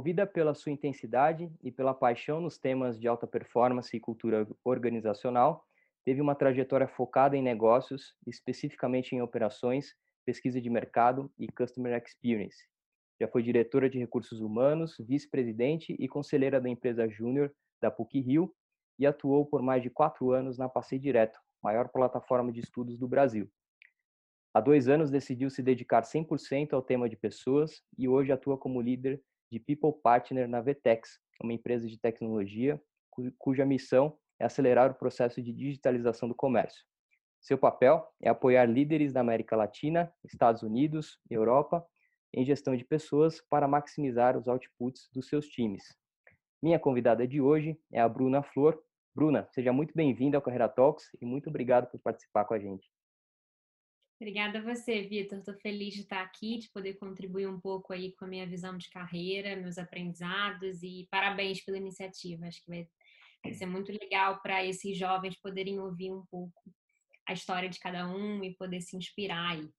Movida pela sua intensidade e pela paixão nos temas de alta performance e cultura organizacional, teve uma trajetória focada em negócios, especificamente em operações, pesquisa de mercado e customer experience. Já foi diretora de recursos humanos, vice-presidente e conselheira da empresa Júnior da PUC-Rio e atuou por mais de quatro anos na Passei Direto, maior plataforma de estudos do Brasil. Há dois anos decidiu se dedicar 100% ao tema de pessoas e hoje atua como líder de People Partner na Vtex, uma empresa de tecnologia cuja missão é acelerar o processo de digitalização do comércio. Seu papel é apoiar líderes da América Latina, Estados Unidos, Europa em gestão de pessoas para maximizar os outputs dos seus times. Minha convidada de hoje é a Bruna Flor. Bruna, seja muito bem-vinda ao Carreira Talks e muito obrigado por participar com a gente. Obrigada a você, Vitor. Estou feliz de estar aqui, de poder contribuir um pouco aí com a minha visão de carreira, meus aprendizados e parabéns pela iniciativa. Acho que vai ser muito legal para esses jovens poderem ouvir um pouco a história de cada um e poder se inspirar aí.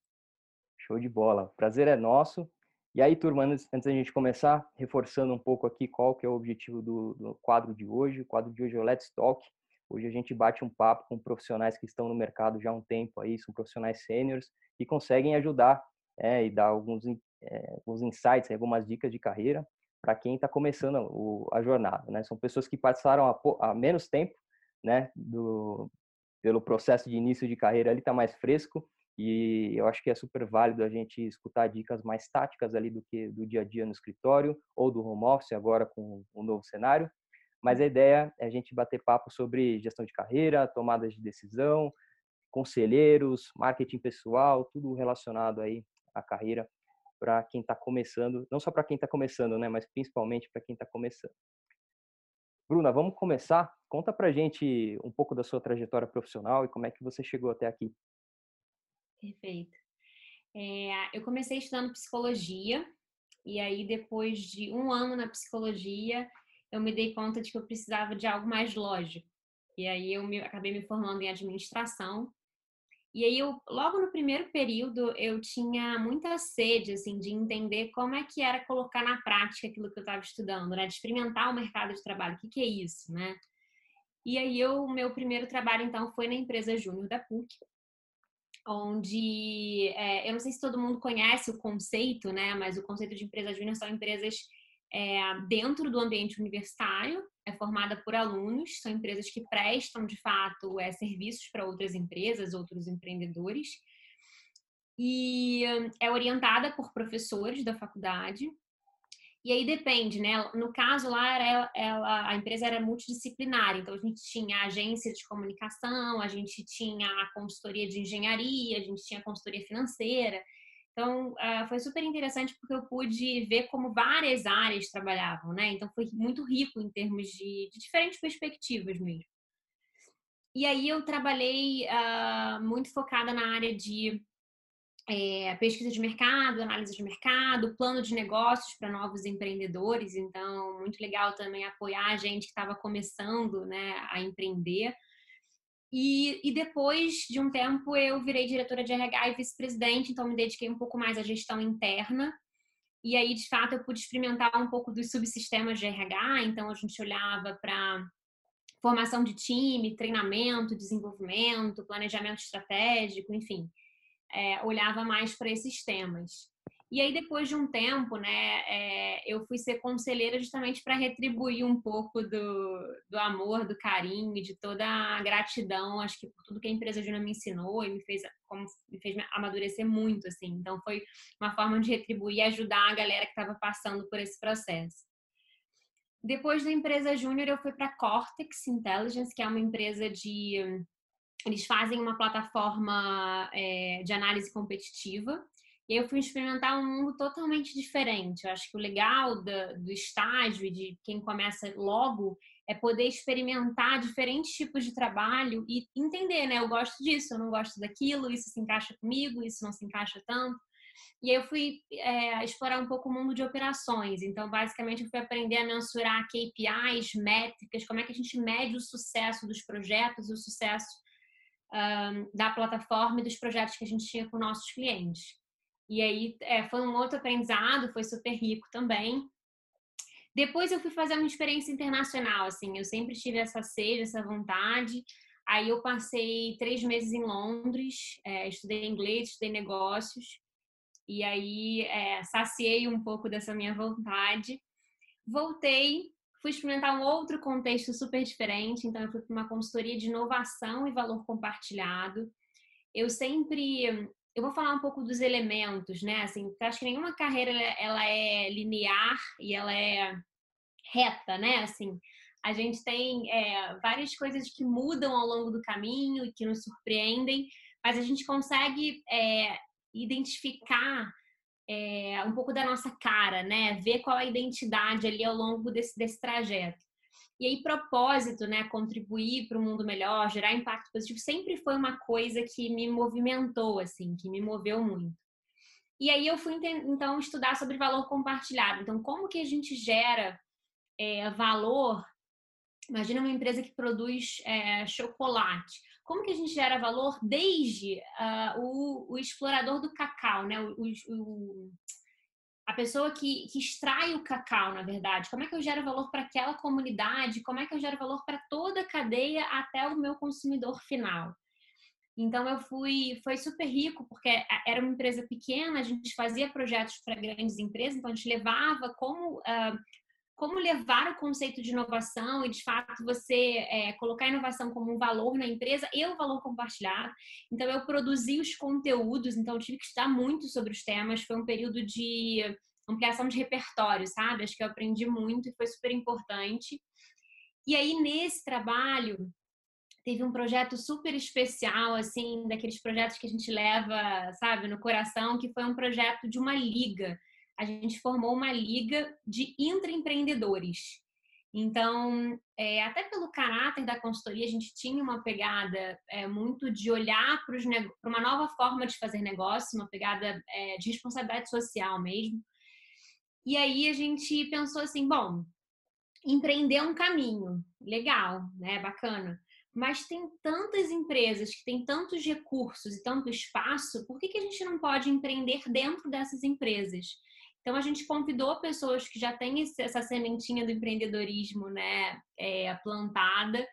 Show de bola. Prazer é nosso. E aí, turma, antes, antes da gente começar, reforçando um pouco aqui qual que é o objetivo do, do quadro de hoje. O quadro de hoje é o Let's Talk. Hoje a gente bate um papo com profissionais que estão no mercado já há um tempo aí, são profissionais sêniores e conseguem ajudar é, e dar alguns, é, alguns insights, algumas dicas de carreira para quem está começando o, a jornada, né? São pessoas que passaram há, menos tempo, né? Do, pelo processo de início de carreira, ele está mais fresco e eu acho que é super válido a gente escutar dicas mais táticas ali do que do dia a dia no escritório ou do home office agora com o um novo cenário. Mas a ideia é a gente bater papo sobre gestão de carreira, tomadas de decisão, conselheiros, marketing pessoal, tudo relacionado aí à carreira para quem está começando, não só para quem está começando, né, mas principalmente para quem está começando. Bruna, vamos começar? Conta para gente um pouco da sua trajetória profissional e como é que você chegou até aqui. Perfeito. É, eu comecei estudando psicologia e aí depois de um ano na psicologia eu me dei conta de que eu precisava de algo mais lógico. E aí eu me, acabei me formando em administração e aí, eu, logo no primeiro período, eu tinha muita sede, assim, de entender como é que era colocar na prática aquilo que eu estava estudando, né? De experimentar o mercado de trabalho. O que, que é isso, né? E aí, o meu primeiro trabalho, então, foi na empresa Júnior da PUC, onde, é, eu não sei se todo mundo conhece o conceito, né? Mas o conceito de empresa júnior são empresas é, dentro do ambiente universitário, é formada por alunos, são empresas que prestam, de fato, é, serviços para outras empresas, outros empreendedores, e é orientada por professores da faculdade. E aí depende, né? No caso lá, era, ela, a empresa era multidisciplinar, então a gente tinha agência de comunicação, a gente tinha a consultoria de engenharia, a gente tinha a consultoria financeira. Então, uh, foi super interessante porque eu pude ver como várias áreas trabalhavam, né? Então, foi muito rico em termos de, de diferentes perspectivas mesmo. E aí, eu trabalhei uh, muito focada na área de é, pesquisa de mercado, análise de mercado, plano de negócios para novos empreendedores. Então, muito legal também apoiar a gente que estava começando né, a empreender. E, e, depois de um tempo eu virei diretora de RH e vice-presidente, então me dediquei um pouco mais à gestão interna. E aí, de fato, eu pude experimentar um pouco dos subsistemas de RH, então a gente olhava para formação de time, treinamento, desenvolvimento, planejamento estratégico, enfim, é, olhava mais para esses temas. E aí, depois de um tempo, né, é, eu fui ser conselheira justamente para retribuir um pouco do, do amor, do carinho e de toda a gratidão, acho que por tudo que a empresa Juna me ensinou e me fez, como, me fez amadurecer muito, assim. Então, foi uma forma de retribuir e ajudar a galera que estava passando por esse processo. Depois da empresa Júnior, eu fui para Cortex Intelligence, que é uma empresa de. Eles fazem uma plataforma é, de análise competitiva e eu fui experimentar um mundo totalmente diferente. Eu acho que o legal do, do estágio e de quem começa logo é poder experimentar diferentes tipos de trabalho e entender, né? Eu gosto disso, eu não gosto daquilo, isso se encaixa comigo, isso não se encaixa tanto. E aí eu fui é, explorar um pouco o mundo de operações. Então, basicamente, eu fui aprender a mensurar KPIs, métricas, como é que a gente mede o sucesso dos projetos e o sucesso um, da plataforma e dos projetos que a gente tinha com nossos clientes. E aí é, foi um outro aprendizado, foi super rico também. Depois eu fui fazer uma experiência internacional, assim, eu sempre tive essa sede, essa vontade. Aí eu passei três meses em Londres, é, estudei inglês, estudei negócios, e aí é, saciei um pouco dessa minha vontade. Voltei, fui experimentar um outro contexto super diferente, então eu fui para uma consultoria de inovação e valor compartilhado. Eu sempre eu vou falar um pouco dos elementos, né? Assim, acho que nenhuma carreira ela é linear e ela é reta, né? Assim, a gente tem é, várias coisas que mudam ao longo do caminho e que nos surpreendem, mas a gente consegue é, identificar é, um pouco da nossa cara, né? Ver qual a identidade ali ao longo desse, desse trajeto. E aí, propósito, né? Contribuir para um mundo melhor, gerar impacto positivo, sempre foi uma coisa que me movimentou, assim, que me moveu muito. E aí eu fui então estudar sobre valor compartilhado. Então, como que a gente gera é, valor? Imagina uma empresa que produz é, chocolate. Como que a gente gera valor desde uh, o, o, explorador do cacau, né? O, o, a pessoa que, que extrai o cacau, na verdade. Como é que eu gero valor para aquela comunidade? Como é que eu gero valor para toda a cadeia até o meu consumidor final? Então eu fui, foi super rico porque era uma empresa pequena, a gente fazia projetos para grandes empresas, então a gente levava como uh, como levar o conceito de inovação e de fato você é, colocar a inovação como um valor na empresa e o valor compartilhado. Então eu produzi os conteúdos, então tive que estudar muito sobre os temas. Foi um período de ampliação de repertório, sabe? Acho que eu aprendi muito e foi super importante. E aí nesse trabalho teve um projeto super especial, assim, daqueles projetos que a gente leva, sabe, no coração, que foi um projeto de uma liga a gente formou uma liga de intraempreendedores. Então, é, até pelo caráter da consultoria, a gente tinha uma pegada é, muito de olhar para uma nova forma de fazer negócio, uma pegada é, de responsabilidade social mesmo. E aí a gente pensou assim, bom, empreender é um caminho, legal, né, bacana. Mas tem tantas empresas que têm tantos recursos e tanto espaço, por que, que a gente não pode empreender dentro dessas empresas? Então a gente convidou pessoas que já têm essa sementinha do empreendedorismo, né, é, plantada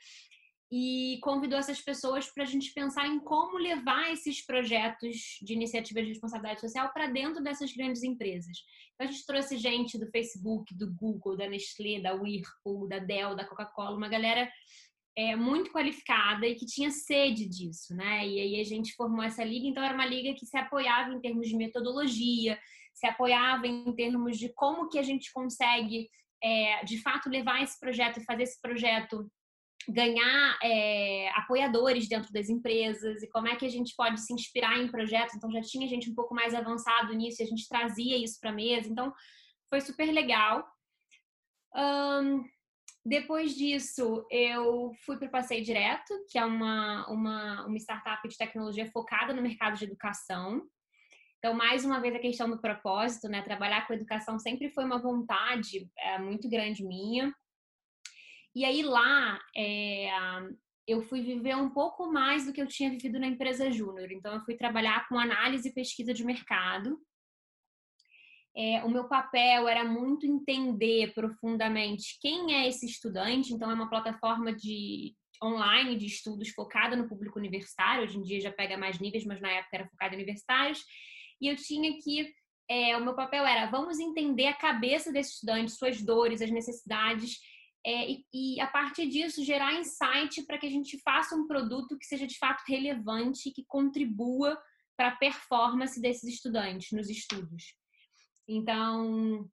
e convidou essas pessoas para a gente pensar em como levar esses projetos de iniciativa de responsabilidade social para dentro dessas grandes empresas. Então, a gente trouxe gente do Facebook, do Google, da Nestlé, da Whirlpool, da Dell, da Coca-Cola, uma galera é, muito qualificada e que tinha sede disso, né? E aí a gente formou essa liga, então era uma liga que se apoiava em termos de metodologia, se apoiava em termos de como que a gente consegue, é, de fato, levar esse projeto e fazer esse projeto ganhar é, apoiadores dentro das empresas e como é que a gente pode se inspirar em projetos. Então, já tinha gente um pouco mais avançado nisso e a gente trazia isso para a mesa. Então, foi super legal. Um, depois disso, eu fui para o Passeio Direto, que é uma, uma, uma startup de tecnologia focada no mercado de educação. Então, mais uma vez, a questão do propósito, né? Trabalhar com educação sempre foi uma vontade é, muito grande minha. E aí lá, é, eu fui viver um pouco mais do que eu tinha vivido na empresa júnior. Então, eu fui trabalhar com análise e pesquisa de mercado. É, o meu papel era muito entender profundamente quem é esse estudante. Então, é uma plataforma de online de estudos focada no público universitário. Hoje em dia já pega mais níveis, mas na época era focada em universitários e eu tinha que é, o meu papel era vamos entender a cabeça desse estudante, suas dores, as necessidades, é, e, e, a partir disso gerar insight para que a gente faça um produto que seja de fato relevante, que contribua para a performance desses estudantes nos estudos. Então,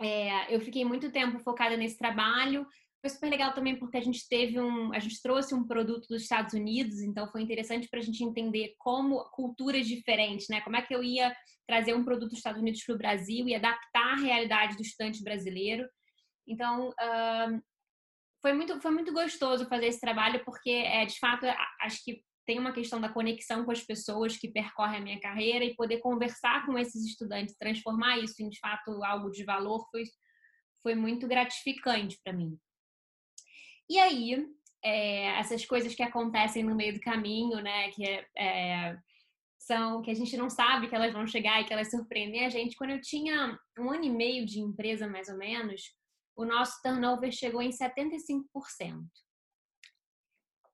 é, eu fiquei muito tempo focada nesse trabalho, foi super legal também porque a gente teve um, a gente trouxe um produto dos Estados Unidos, então foi interessante para a gente entender como culturas diferentes, né? Como é que eu ia trazer um produto dos Estados Unidos para o Brasil e adaptar a realidade do estudante brasileiro. Então, uh, foi muito, foi muito gostoso fazer esse trabalho porque, é, de fato, acho que tem uma questão da conexão com as pessoas que percorrem a minha carreira e poder conversar com esses estudantes, transformar isso em, de fato, algo de valor foi, foi muito gratificante para mim. E aí, é, essas coisas que acontecem no meio do caminho, né, que é, são que a gente não sabe que elas vão chegar e que elas surpreendem a gente. Quando eu tinha um ano e meio de empresa, mais ou menos, o nosso turnover chegou em 75%.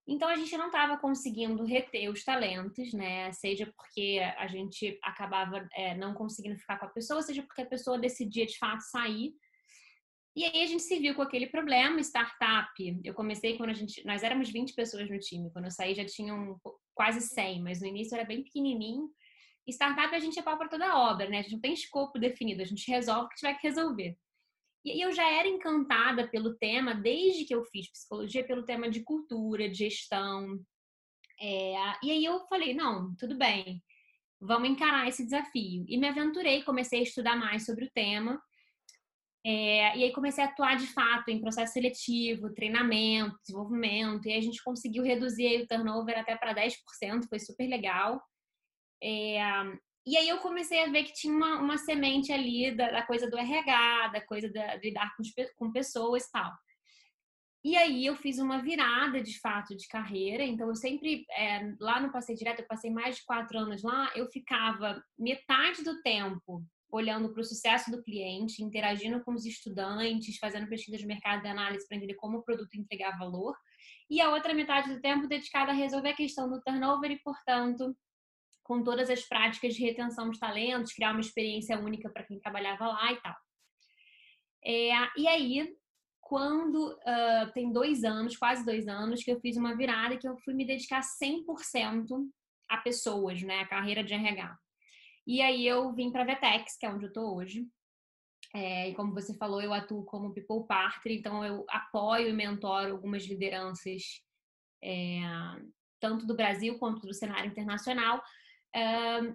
Então a gente não estava conseguindo reter os talentos, né? Seja porque a gente acabava é, não conseguindo ficar com a pessoa, seja porque a pessoa decidia de fato sair. E aí a gente se viu com aquele problema, startup. Eu comecei quando a gente, nós éramos 20 pessoas no time, quando eu saí já tinham quase 100, mas no início era bem pequenininho. Startup a gente é pau para toda obra, né? A gente não tem escopo definido, a gente resolve o que tiver que resolver. E eu já era encantada pelo tema desde que eu fiz psicologia, pelo tema de cultura, de gestão. É, e aí eu falei, não, tudo bem, vamos encarar esse desafio. E me aventurei, comecei a estudar mais sobre o tema. É, e aí comecei a atuar de fato em processo seletivo, treinamento, desenvolvimento. E a gente conseguiu reduzir o turnover até para 10%, foi super legal. É, e aí eu comecei a ver que tinha uma, uma semente ali da, da, coisa do RH, da coisa da, de lidar com, com pessoas e tal. E aí eu fiz uma virada de fato de carreira. Então eu sempre é, lá no Passei Direto, eu passei mais de quatro anos lá. Eu ficava metade do tempo olhando para o sucesso do cliente, interagindo com os estudantes, fazendo pesquisa de mercado de análise para entender como o produto entregar valor. E a outra metade do tempo dedicada a resolver a questão do turnover e, portanto, com todas as práticas de retenção de talentos, criar uma experiência única para quem trabalhava lá e tal. É, e aí, quando uh, tem dois anos, quase dois anos, que eu fiz uma virada que eu fui me dedicar 100% a pessoas, né, a carreira de RH. E aí eu vim para a Vetex, que é onde eu estou hoje. É, e como você falou, eu atuo como People Partner, então eu apoio e mentoro algumas lideranças, é, tanto do Brasil quanto do cenário internacional,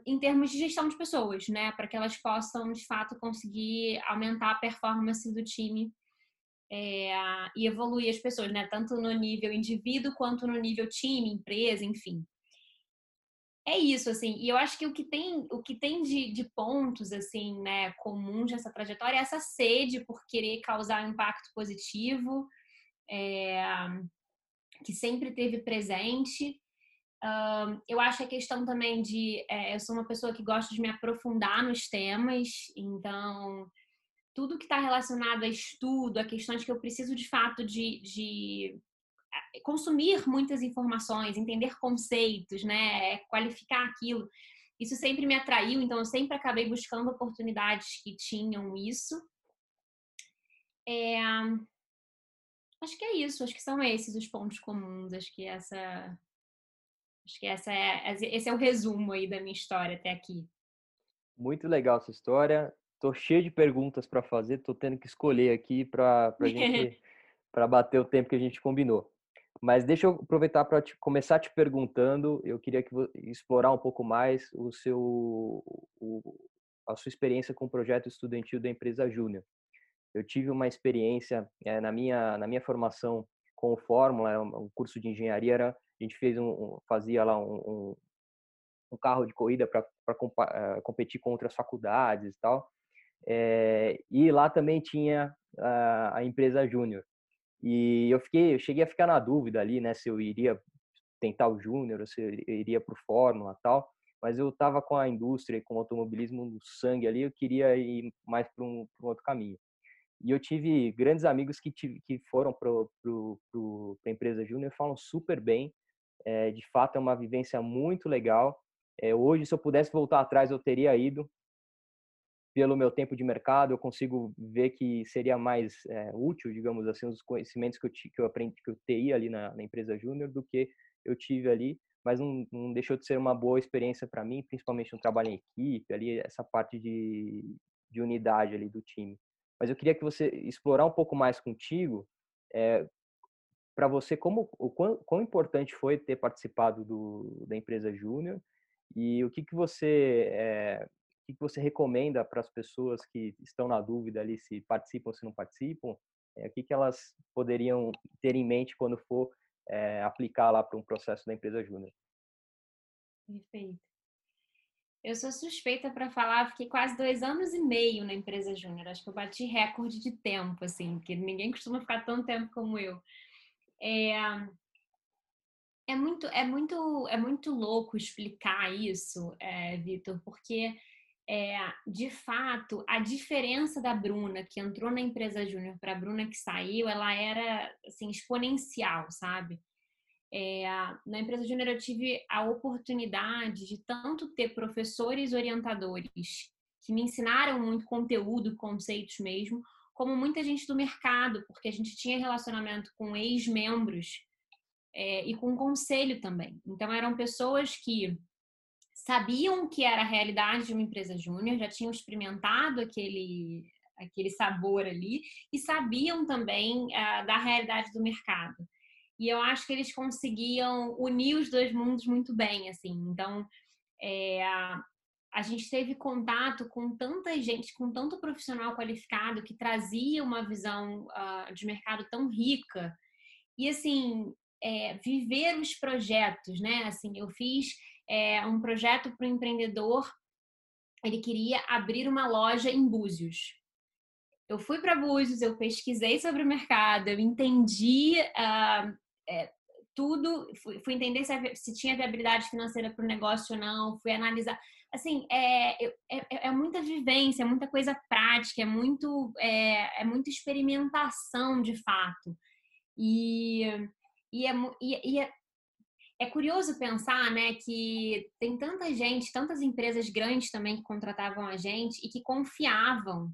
em termos de gestão de pessoas, né? Para que elas possam, de fato, conseguir aumentar a performance do time é, e evoluir as pessoas, né? Tanto no nível indivíduo quanto no nível time, empresa, enfim. É isso, assim, e eu acho que o que tem, o que tem de, de pontos, assim, né, comuns nessa trajetória é essa sede por querer causar um impacto positivo, é, que sempre teve presente, eu acho a questão também de. É, eu sou uma pessoa que gosta de me aprofundar nos temas, então tudo que está relacionado a estudo, a questões que eu preciso de fato de, de consumir muitas informações, entender conceitos, né, qualificar aquilo. Isso sempre me atraiu, então eu sempre acabei buscando oportunidades que tinham isso. É... Acho que é isso, acho que são esses os pontos comuns, acho que essa Acho que essa é, esse é o resumo aí da minha história até aqui. Muito legal essa história. Tô cheio de perguntas para fazer, tô tendo que escolher aqui para gente para bater o tempo que a gente combinou. Mas deixa eu aproveitar para começar te perguntando. Eu queria que explorar um pouco mais o seu o, a sua experiência com o projeto estudantil da empresa Júnior. Eu tive uma experiência é, na minha na minha formação com o Fórmula, um curso de engenharia era a gente fez um, fazia lá um, um, um carro de corrida para uh, competir com outras faculdades e tal. É, e lá também tinha a, a empresa Júnior. E eu fiquei, eu cheguei a ficar na dúvida ali, né, se eu iria tentar o Júnior, se eu iria para o Fórmula tal. Mas eu estava com a indústria e com o automobilismo no sangue ali, eu queria ir mais para um, um outro caminho. E eu tive grandes amigos que, tive, que foram para a empresa Júnior falam super bem. É, de fato, é uma vivência muito legal. É, hoje, se eu pudesse voltar atrás, eu teria ido. Pelo meu tempo de mercado, eu consigo ver que seria mais é, útil, digamos assim, os conhecimentos que eu, que eu aprendi, que eu teria ali na, na empresa Júnior do que eu tive ali. Mas não, não deixou de ser uma boa experiência para mim, principalmente no trabalho em equipe, ali essa parte de, de unidade ali do time. Mas eu queria que você explorar um pouco mais contigo é, para você como o quão, quão, importante foi ter participado do, da empresa Júnior e o que que você é, que, você recomenda para as pessoas que estão na dúvida ali se participam ou se não participam é, o que que elas poderiam ter em mente quando for é, aplicar lá para um processo da empresa Júnior perfeito eu sou suspeita para falar, fiquei quase dois anos e meio na empresa Júnior. Acho que eu bati recorde de tempo, assim, porque ninguém costuma ficar tanto tempo como eu. É, é muito, é muito, é muito louco explicar isso, é, Vitor, porque é, de fato, a diferença da Bruna que entrou na empresa júnior para a Bruna que saiu, ela era assim exponencial, sabe? É, na empresa júnior eu tive a oportunidade de tanto ter professores orientadores que me ensinaram muito conteúdo, conceitos mesmo, como muita gente do mercado, porque a gente tinha relacionamento com ex-membros é, e com conselho também. Então eram pessoas que sabiam que era a realidade de uma empresa júnior, já tinham experimentado aquele aquele sabor ali e sabiam também uh, da realidade do mercado. E eu acho que eles conseguiam unir os dois mundos muito bem, assim. Então, é, a gente teve contato com tanta gente, com tanto profissional qualificado que trazia uma visão uh, de mercado tão rica. E, assim, é, viver os projetos, né? Assim, eu fiz é, um projeto para o empreendedor, ele queria abrir uma loja em Búzios. Eu fui para Búzios, eu pesquisei sobre o mercado, eu entendi uh, é, tudo, fui, fui entender se, se, tinha viabilidade financeira para o negócio ou não, fui analisar. Assim, é, é, é, é, muita vivência, é muita coisa prática, é muito é, é muita experimentação de fato. E, e, é, e, e é, é curioso pensar, né, que tem tanta gente, tantas empresas grandes também que contratavam a gente e que confiavam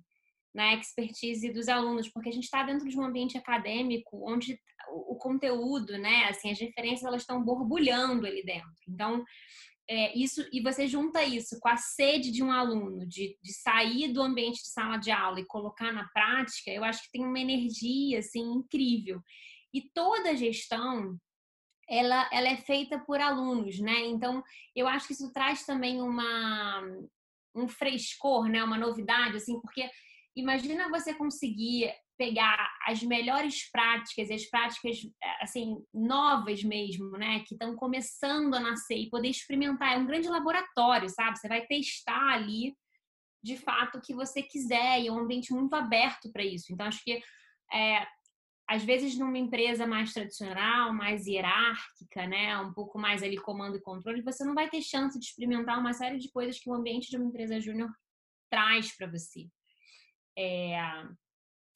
na expertise dos alunos, porque a gente está dentro de um ambiente acadêmico onde o, conteúdo, né, assim, as referências elas estão borbulhando ali dentro. Então, é, isso e você junta isso com a sede de um aluno de, de sair do ambiente de sala de aula e colocar na prática, eu acho que tem uma energia assim incrível. E toda gestão ela, ela é feita por alunos, né? Então, eu acho que isso traz também uma, um frescor, né? Uma novidade, assim, porque imagina você conseguir pegar as melhores práticas, as práticas, assim, novas mesmo, né? Que estão começando a nascer e poder experimentar. É um grande laboratório, sabe? Você vai testar ali, de fato, o que você quiser e é um ambiente muito aberto para isso. Então, acho que é, às vezes numa empresa mais tradicional, mais hierárquica, né, um pouco mais ali comando e controle, você não vai ter chance de experimentar uma série de coisas que o ambiente de uma empresa júnior traz para você. É,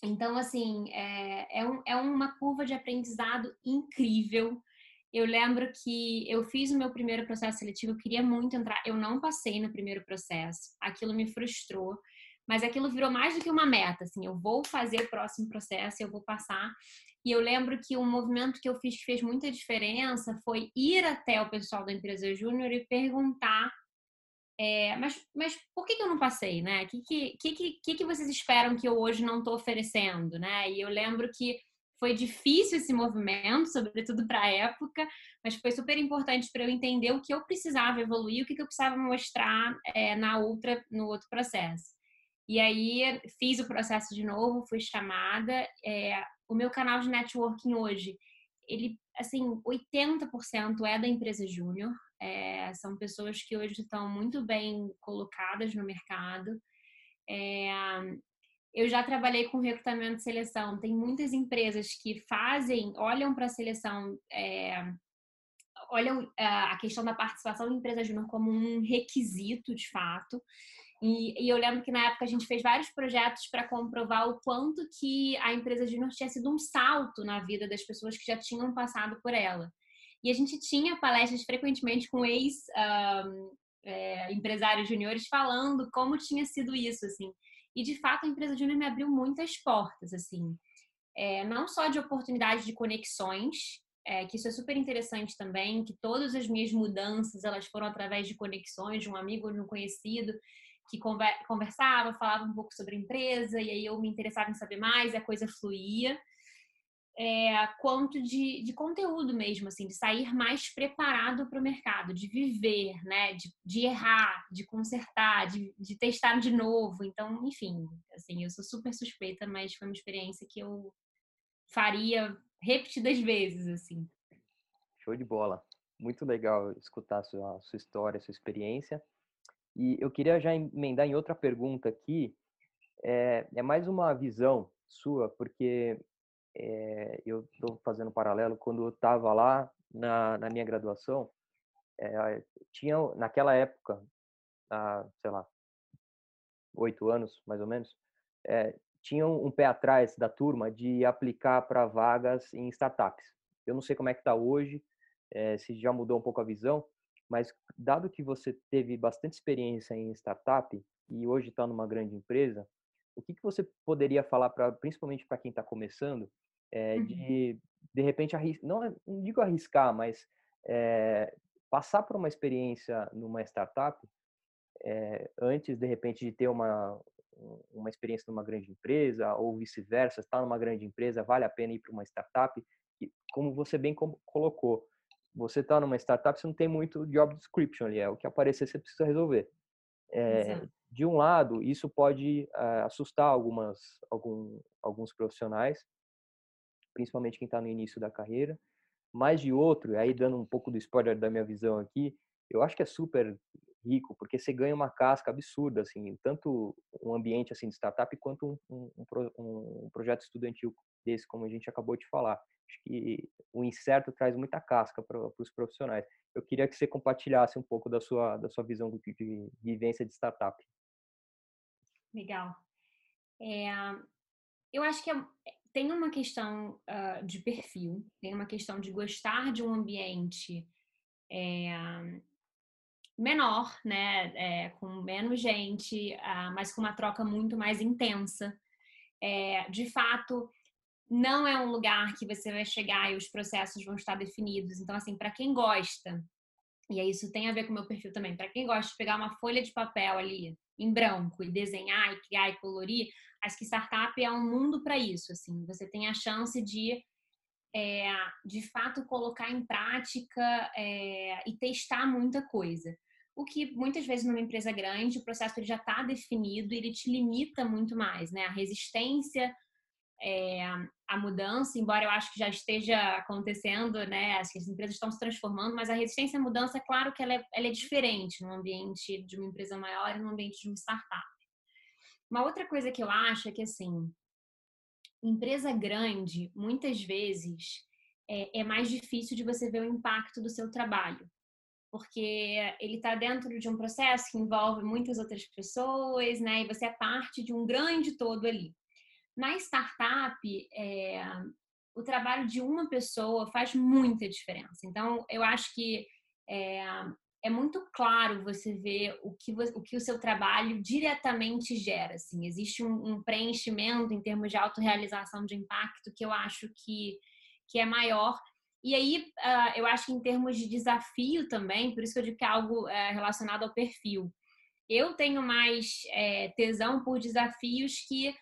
então, assim, é, é, um, é uma curva de aprendizado incrível. Eu lembro que eu fiz o meu primeiro processo seletivo, eu queria muito entrar, eu não passei no primeiro processo, aquilo me frustrou mas aquilo virou mais do que uma meta, assim, eu vou fazer o próximo processo, eu vou passar. E eu lembro que um movimento que eu fiz que fez muita diferença foi ir até o pessoal da empresa júnior e perguntar é, mas, mas por que, que eu não passei, né? O que, que, que, que vocês esperam que eu hoje não estou oferecendo, né? E eu lembro que foi difícil esse movimento, sobretudo para a época, mas foi super importante para eu entender o que eu precisava evoluir, o que, que eu precisava mostrar é, na outra, no outro processo. E aí fiz o processo de novo, fui chamada. É, o meu canal de networking hoje, ele, assim, 80% é da empresa júnior. É, são pessoas que hoje estão muito bem colocadas no mercado. É, eu já trabalhei com recrutamento e seleção. Tem muitas empresas que fazem, olham para a seleção, é, olham a questão da participação da empresa júnior como um requisito, de fato. E, e, eu lembro que na época a gente fez vários projetos para comprovar o quanto que a empresa Júnior tinha sido um salto na vida das pessoas que já tinham passado por ela. E a gente tinha palestras frequentemente com ex-empresários um, é, juniores falando como tinha sido isso, assim. E de fato a empresa Júnior me abriu muitas portas, assim. É, não só de oportunidade de conexões, é, que isso é super interessante também, que todas as minhas mudanças elas foram através de conexões de um amigo ou de um conhecido que conversava, falava um pouco sobre a empresa, e aí eu me interessava em saber mais, e a coisa fluía. É, quanto de, de conteúdo mesmo, assim, de sair mais preparado para o mercado, de viver, né, de, de errar, de consertar, de, de, testar de novo. Então, enfim, assim, eu sou super suspeita, mas foi uma experiência que eu faria repetidas vezes, assim. Show de bola. Muito legal escutar a sua, a sua história, a sua experiência. E eu queria já emendar em outra pergunta aqui, é, é mais uma visão sua, porque é, eu estou fazendo um paralelo, quando eu estava lá na, na, minha graduação, é, tinha, naquela época, há, sei lá, oito anos, mais ou menos, é, tinham um pé atrás da turma de aplicar para vagas em startups. Eu não sei como é que está hoje, é, se já mudou um pouco a visão, mas dado que você teve bastante experiência em startup e hoje está numa grande empresa, o que, que você poderia falar para, principalmente para quem está começando, é, uhum. de de repente não, não digo arriscar, mas é, passar por uma experiência numa startup é, antes de repente de ter uma uma experiência numa grande empresa ou vice-versa, estar numa grande empresa vale a pena ir para uma startup? E, como você bem colocou, você está numa startup, você não tem muito job description ali, é o que aparecer você precisa resolver. É, de um lado, isso pode uh, assustar algumas, algum, alguns profissionais, principalmente quem está no início da carreira, mas de outro, aí dando um pouco do spoiler da minha visão aqui, eu acho que é super rico, porque você ganha uma casca absurda, assim, tanto um ambiente assim de startup quanto um, um, um, projeto estudantil desse, como a gente acabou de falar. Acho que o incerto traz muita casca para os profissionais. Eu queria que você compartilhasse um pouco da sua, da sua visão de, de vivência de startup. Legal. É, eu acho que é, tem uma questão uh, de perfil, tem uma questão de gostar de um ambiente é, menor, né, é, com menos gente, uh, mas com uma troca muito mais intensa. É, de fato, não é um lugar que você vai chegar e os processos vão estar definidos. Então, assim, para quem gosta, e isso tem a ver com o meu perfil também, para quem gosta de pegar uma folha de papel ali em branco e desenhar e criar e colorir, acho que startup é um mundo para isso. Assim, você tem a chance de é, de fato colocar em prática é, e testar muita coisa. O que muitas vezes numa empresa grande o processo ele já está definido e ele te limita muito mais, né? A resistência é, à mudança, embora eu acho que já esteja acontecendo, né? Acho que as empresas estão se transformando, mas a resistência à mudança, é claro que ela é, ela é diferente no ambiente de uma empresa maior e no ambiente de uma startup. Uma outra coisa que eu acho é que, assim, empresa grande, muitas vezes, é, é mais difícil de você ver o impacto do seu trabalho porque ele está dentro de um processo que envolve muitas outras pessoas, né? E você é parte de um grande todo ali. Na startup, é, o trabalho de uma pessoa faz muita diferença. Então, eu acho que é, é muito claro você ver o que, o que o seu trabalho diretamente gera. Assim. Existe um, um preenchimento em termos de autorrealização de impacto que eu acho que, que é maior e aí, uh, eu acho que em termos de desafio também, por isso que eu digo que é algo uh, relacionado ao perfil. Eu tenho mais é, tesão por desafios que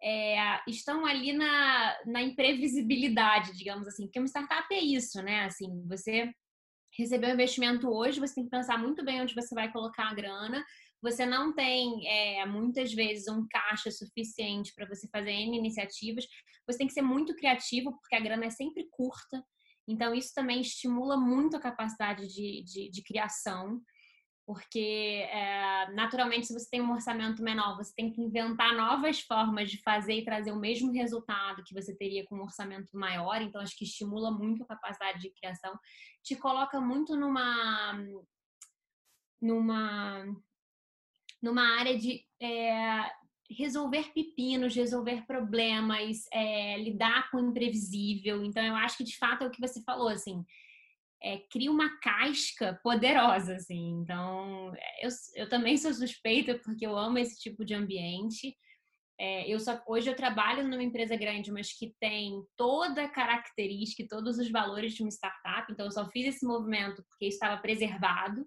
é, estão ali na, na imprevisibilidade, digamos assim. Porque uma startup é isso, né? Assim, você recebeu um investimento hoje, você tem que pensar muito bem onde você vai colocar a grana. Você não tem, é, muitas vezes, um caixa suficiente para você fazer N iniciativas. Você tem que ser muito criativo, porque a grana é sempre curta. Então, isso também estimula muito a capacidade de, de, de criação, porque é, naturalmente, se você tem um orçamento menor, você tem que inventar novas formas de fazer e trazer o mesmo resultado que você teria com um orçamento maior. Então, acho que estimula muito a capacidade de criação, te coloca muito numa numa numa área de é, resolver pepinos, resolver problemas, é, lidar com o imprevisível. Então, eu acho que de fato é o que você falou, assim, é, cria uma casca poderosa, assim. Então, eu, eu também sou suspeita porque eu amo esse tipo de ambiente. É, eu só, hoje eu trabalho numa empresa grande, mas que tem toda a característica e todos os valores de uma startup. Então, eu só fiz esse movimento porque estava preservado.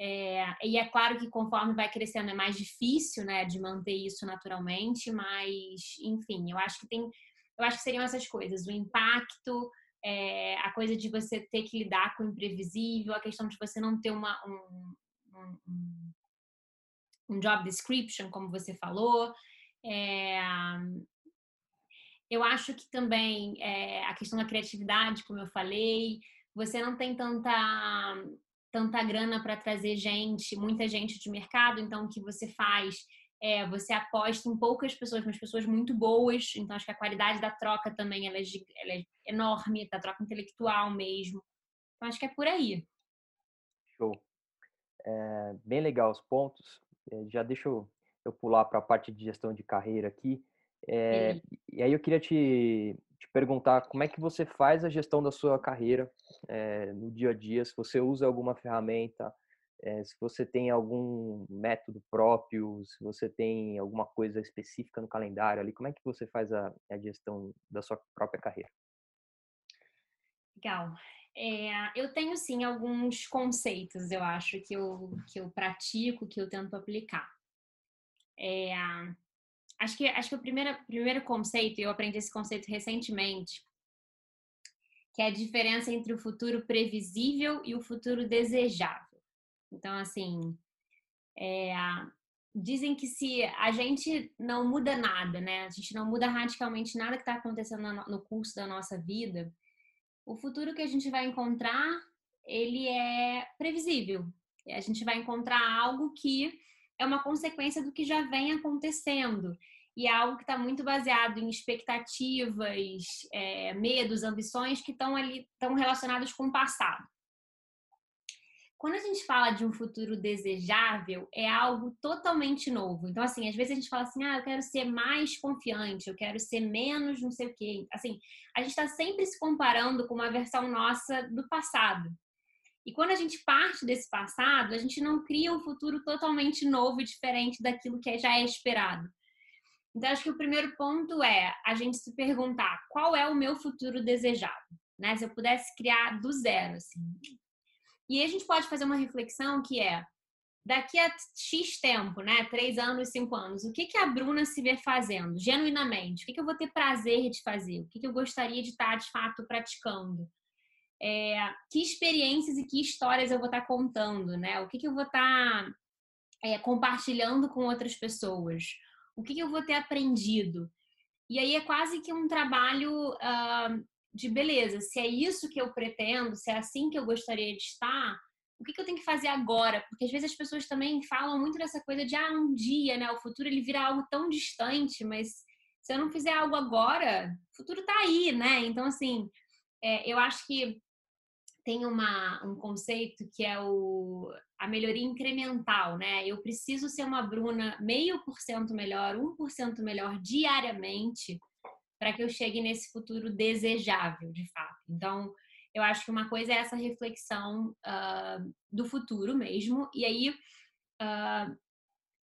É, e é claro que conforme vai crescendo é mais difícil, né, de manter isso naturalmente, mas enfim, eu acho que tem, eu acho que seriam essas coisas, o impacto, é, a coisa de você ter que lidar com o imprevisível, a questão de você não ter uma, um, um, um job description, como você falou. É, eu acho que também é, a questão da criatividade, como eu falei, você não tem tanta tanta grana para trazer gente, muita gente de mercado, então o que você faz é você aposta em poucas pessoas, mas pessoas muito boas, então acho que a qualidade da troca também ela é, ela é enorme, da troca intelectual mesmo. Então acho que é por aí. Show. É, bem legal os pontos. É, já deixa eu, eu pular para a parte de gestão de carreira aqui. É, e aí eu queria te, te, perguntar como é que você faz a gestão da sua carreira é, no dia a dia, se você usa alguma ferramenta, é, se você tem algum método próprio, se você tem alguma coisa específica no calendário ali, como é que você faz a, a gestão da sua própria carreira? Legal. É, eu tenho sim alguns conceitos, eu acho, que eu, que eu pratico, que eu tento aplicar. É, acho que, acho que o primeiro, primeiro conceito, eu aprendi esse conceito recentemente, que é a diferença entre o futuro previsível e o futuro desejável. Então, assim, é, dizem que se a gente não muda nada, né? A gente não muda radicalmente nada que está acontecendo no curso da nossa vida, o futuro que a gente vai encontrar, ele é previsível. A gente vai encontrar algo que é uma consequência do que já vem acontecendo. E é algo que está muito baseado em expectativas, é, medos, ambições que estão ali, estão relacionados com o passado. Quando a gente fala de um futuro desejável, é algo totalmente novo. Então, assim, às vezes a gente fala assim, ah, eu quero ser mais confiante, eu quero ser menos não sei o quê. Assim, a gente está sempre se comparando com uma versão nossa do passado. E quando a gente parte desse passado, a gente não cria um futuro totalmente novo e diferente daquilo que já é esperado. Então, acho que o primeiro ponto é a gente se perguntar qual é o meu futuro desejado. Né? Se eu pudesse criar do zero, assim, e aí a gente pode fazer uma reflexão que é daqui a X tempo, né? Três anos, cinco anos, o que, que a Bruna se vê fazendo, genuinamente? O que, que eu vou ter prazer de fazer? O que, que eu gostaria de estar, de fato, praticando? É, que experiências e que histórias eu vou estar contando, né? O que, que eu vou estar é, compartilhando com outras pessoas? O que, que eu vou ter aprendido? E aí é quase que um trabalho uh, de beleza, se é isso que eu pretendo, se é assim que eu gostaria de estar, o que, que eu tenho que fazer agora? Porque às vezes as pessoas também falam muito dessa coisa de ah, um dia, né? O futuro ele vira algo tão distante, mas se eu não fizer algo agora, o futuro tá aí, né? Então, assim, é, eu acho que tem uma, um conceito que é o, a melhoria incremental, né? Eu preciso ser uma Bruna meio por cento melhor, um por cento melhor diariamente para que eu chegue nesse futuro desejável, de fato. Então, eu acho que uma coisa é essa reflexão uh, do futuro mesmo, e aí uh,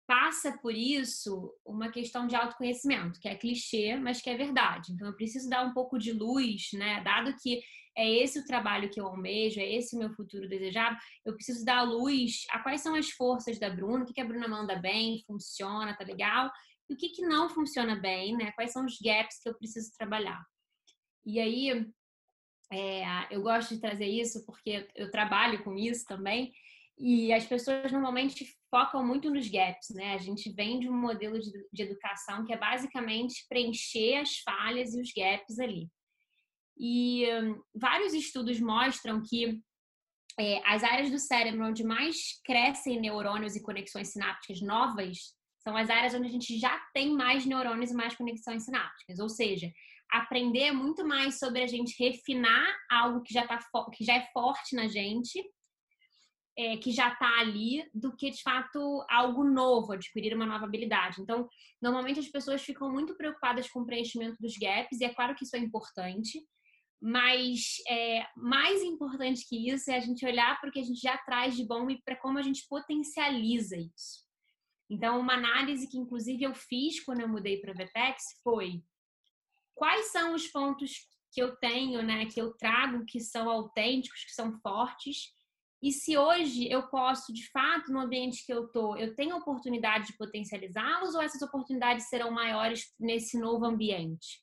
passa por isso uma questão de autoconhecimento, que é clichê, mas que é verdade. Então, eu preciso dar um pouco de luz, né? Dado que é esse o trabalho que eu almejo, é esse o meu futuro desejável, eu preciso dar luz a quais são as forças da Bruna, o que a Bruna manda bem, funciona, tá legal, e o que, que não funciona bem, né? Quais são os gaps que eu preciso trabalhar. E aí, é, eu gosto de trazer isso porque eu trabalho com isso também. E as pessoas normalmente focam muito nos gaps, né? A gente vem de um modelo de, de educação que é basicamente preencher as falhas e os gaps ali. E um, vários estudos mostram que é, as áreas do cérebro onde mais crescem neurônios e conexões sinápticas novas são as áreas onde a gente já tem mais neurônios e mais conexões sinápticas. Ou seja, aprender muito mais sobre a gente refinar algo que já, tá, que já é forte na gente, é, que já está ali, do que de fato algo novo, adquirir uma nova habilidade. Então, normalmente as pessoas ficam muito preocupadas com o preenchimento dos gaps, e é claro que isso é importante, mas é, mais importante que isso é a gente olhar para o que a gente já traz de bom e para como a gente potencializa isso. Então, uma análise que inclusive eu fiz quando eu mudei para a Vetex foi quais são os pontos que eu tenho, né, que eu trago que são autênticos, que são fortes, e se hoje eu posso, de fato, no ambiente que eu tô, eu tenho oportunidade de potencializá-los ou essas oportunidades serão maiores nesse novo ambiente?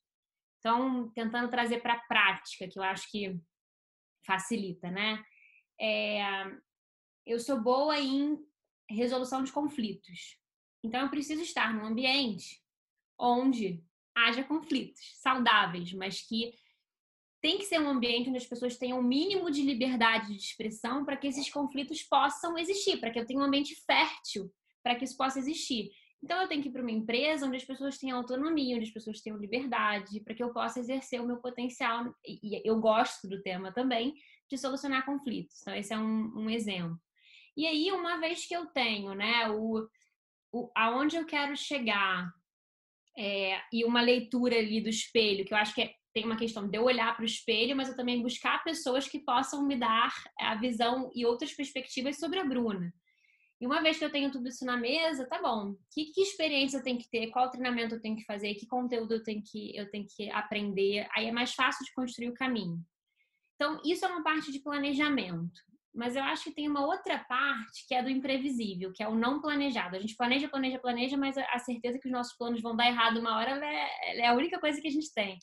Então, tentando trazer para a prática, que eu acho que facilita, né? É, eu sou boa em resolução de conflitos. Então, eu preciso estar num ambiente onde haja conflitos saudáveis, mas que tem que ser um ambiente onde as pessoas tenham o um mínimo de liberdade de expressão para que esses conflitos possam existir, para que eu tenha um ambiente fértil para que isso possa existir. Então, eu tenho que ir para uma empresa onde as pessoas tenham autonomia, onde as pessoas tenham liberdade, para que eu possa exercer o meu potencial. E eu gosto do tema também de solucionar conflitos. Então, esse é um, um exemplo. E aí, uma vez que eu tenho né, o, o, aonde eu quero chegar é, e uma leitura ali do espelho, que eu acho que é, tem uma questão de eu olhar para o espelho, mas eu também buscar pessoas que possam me dar a visão e outras perspectivas sobre a Bruna. E uma vez que eu tenho tudo isso na mesa, tá bom. Que, que experiência eu tenho que ter? Qual treinamento eu tenho que fazer? Que conteúdo eu tenho que, eu tenho que aprender? Aí é mais fácil de construir o caminho. Então, isso é uma parte de planejamento. Mas eu acho que tem uma outra parte que é do imprevisível, que é o não planejado. A gente planeja, planeja, planeja, mas a certeza que os nossos planos vão dar errado uma hora é, é a única coisa que a gente tem.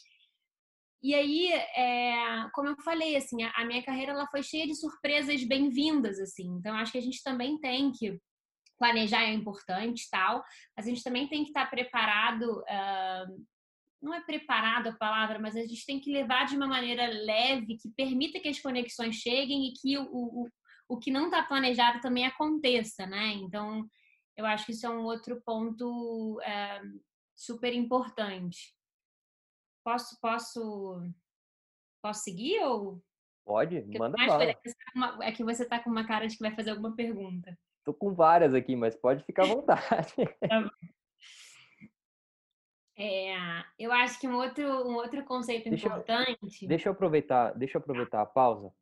E aí, é, como eu falei, assim, a, minha carreira ela foi cheia de surpresas bem-vindas, assim. Então, acho que a gente também tem que planejar é importante, tal, mas a gente também tem que estar preparado. Uh, não é preparado a palavra, mas a gente tem que levar de uma maneira leve, que permita que as conexões cheguem e que o, o, o que não está planejado também aconteça, né? Então, eu acho que isso é um outro ponto é, super importante. Posso, posso, posso seguir ou? Pode, manda bala. Tá é que você está com uma cara de que vai fazer alguma pergunta. Tô com várias aqui, mas pode ficar à vontade. Tá é, eu acho que um outro, um outro conceito deixa importante. Eu, deixa eu aproveitar, deixa eu aproveitar a pausa.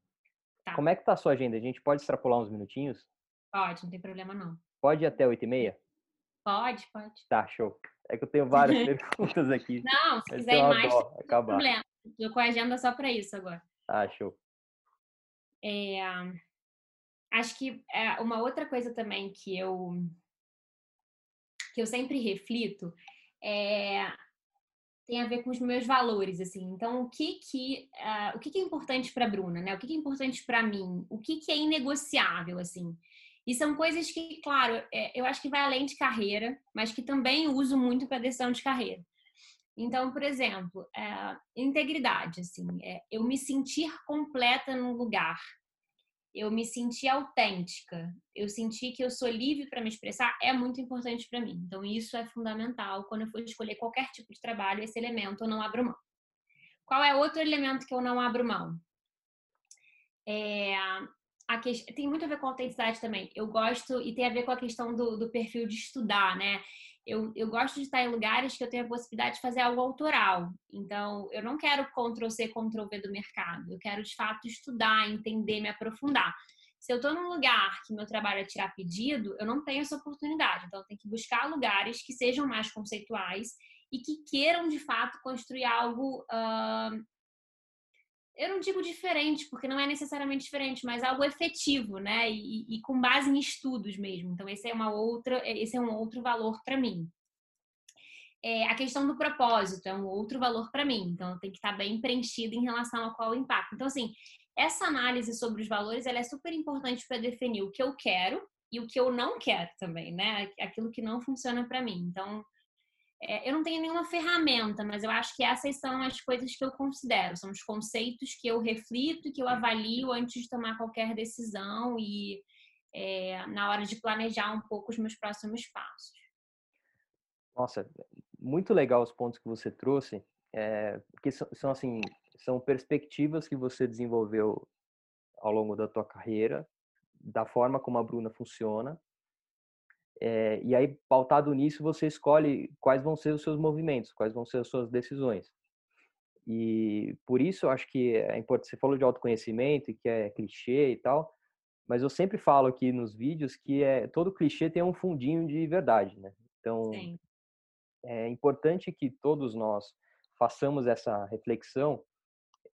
Tá. Como é que tá a sua agenda? A gente pode extrapolar uns minutinhos? Pode, não tem problema não. Pode ir até 8 e meia? Pode, pode. Tá, show. É que eu tenho várias perguntas aqui. Não, se quiser ir mais, não tem problema. Estou com a agenda só para isso agora. Ah, show. É, acho que é, uma outra coisa também que eu que eu sempre reflito é, tem a ver com os meus valores, assim. Então, o que que, uh, o que, que é importante para Bruna, né? O que, que é importante para mim? O que, que é inegociável, assim? E são coisas que, claro, é, eu acho que vai além de carreira, mas que também uso muito para decisão de carreira. Então, por exemplo, é, integridade, assim, é, eu me sentir completa no lugar, eu me sentir autêntica, eu senti que eu sou livre para me expressar, é muito importante para mim. Então, isso é fundamental quando eu for escolher qualquer tipo de trabalho, esse elemento eu não abro mão. Qual é outro elemento que eu não abro mão? É, que... tem muito a ver com autenticidade também. Eu gosto, e tem a ver com a questão do, do perfil de estudar, né? Eu, eu gosto de estar em lugares que eu tenho a possibilidade de fazer algo autoral. Então, eu não quero Ctrl-C, Ctrl-V do mercado. Eu quero, de fato, estudar, entender, me aprofundar. Se eu estou num lugar que meu trabalho é tirar pedido, eu não tenho essa oportunidade. Então, eu tenho que buscar lugares que sejam mais conceituais e que queiram, de fato, construir algo uh, eu não digo diferente, porque não é necessariamente diferente, mas algo efetivo, né? E, e, com base em estudos mesmo. Então, esse é uma outra, esse é um outro valor para mim. É, a questão do propósito é um outro valor para mim. Então, tem que estar bem preenchido em relação a qual o impacto. Então, assim, essa análise sobre os valores ela é super importante para definir o que eu quero e o que eu não quero também, né? Aquilo que não funciona para mim. Então, é, eu não tenho nenhuma ferramenta, mas eu acho que essas são as coisas que eu considero, são os conceitos que eu reflito e que eu avalio antes de tomar qualquer decisão e é, na hora de planejar um pouco os meus próximos passos. Nossa, muito legal os pontos que você trouxe, é, porque são, são assim, são perspectivas que você desenvolveu ao longo da tua carreira, da forma como a Bruna funciona, é, e aí, pautado nisso, você escolhe quais vão ser os seus movimentos, quais vão ser as suas decisões. E por isso eu acho que é importante. Você falou de autoconhecimento e que é clichê e tal, mas eu sempre falo aqui nos vídeos que é todo clichê tem um fundinho de verdade, né? Então Sim. é importante que todos nós façamos essa reflexão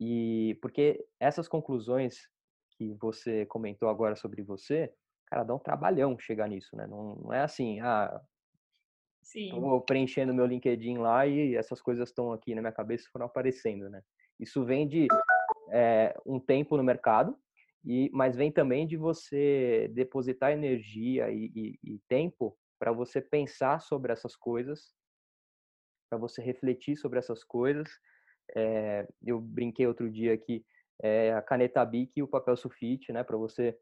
e porque essas conclusões que você comentou agora sobre você, cara, dá um trabalhão chegar nisso, né? Não, não é assim, ah, Sim. tô preenchendo meu LinkedIn lá e essas coisas estão aqui na minha cabeça foram aparecendo, né? Isso vem de é, um tempo no mercado, e, mas vem também de você depositar energia e, e, e tempo para você pensar sobre essas coisas, para você refletir sobre essas coisas. É, eu brinquei outro dia aqui, é, a caneta Bic e o papel sulfite, né, para você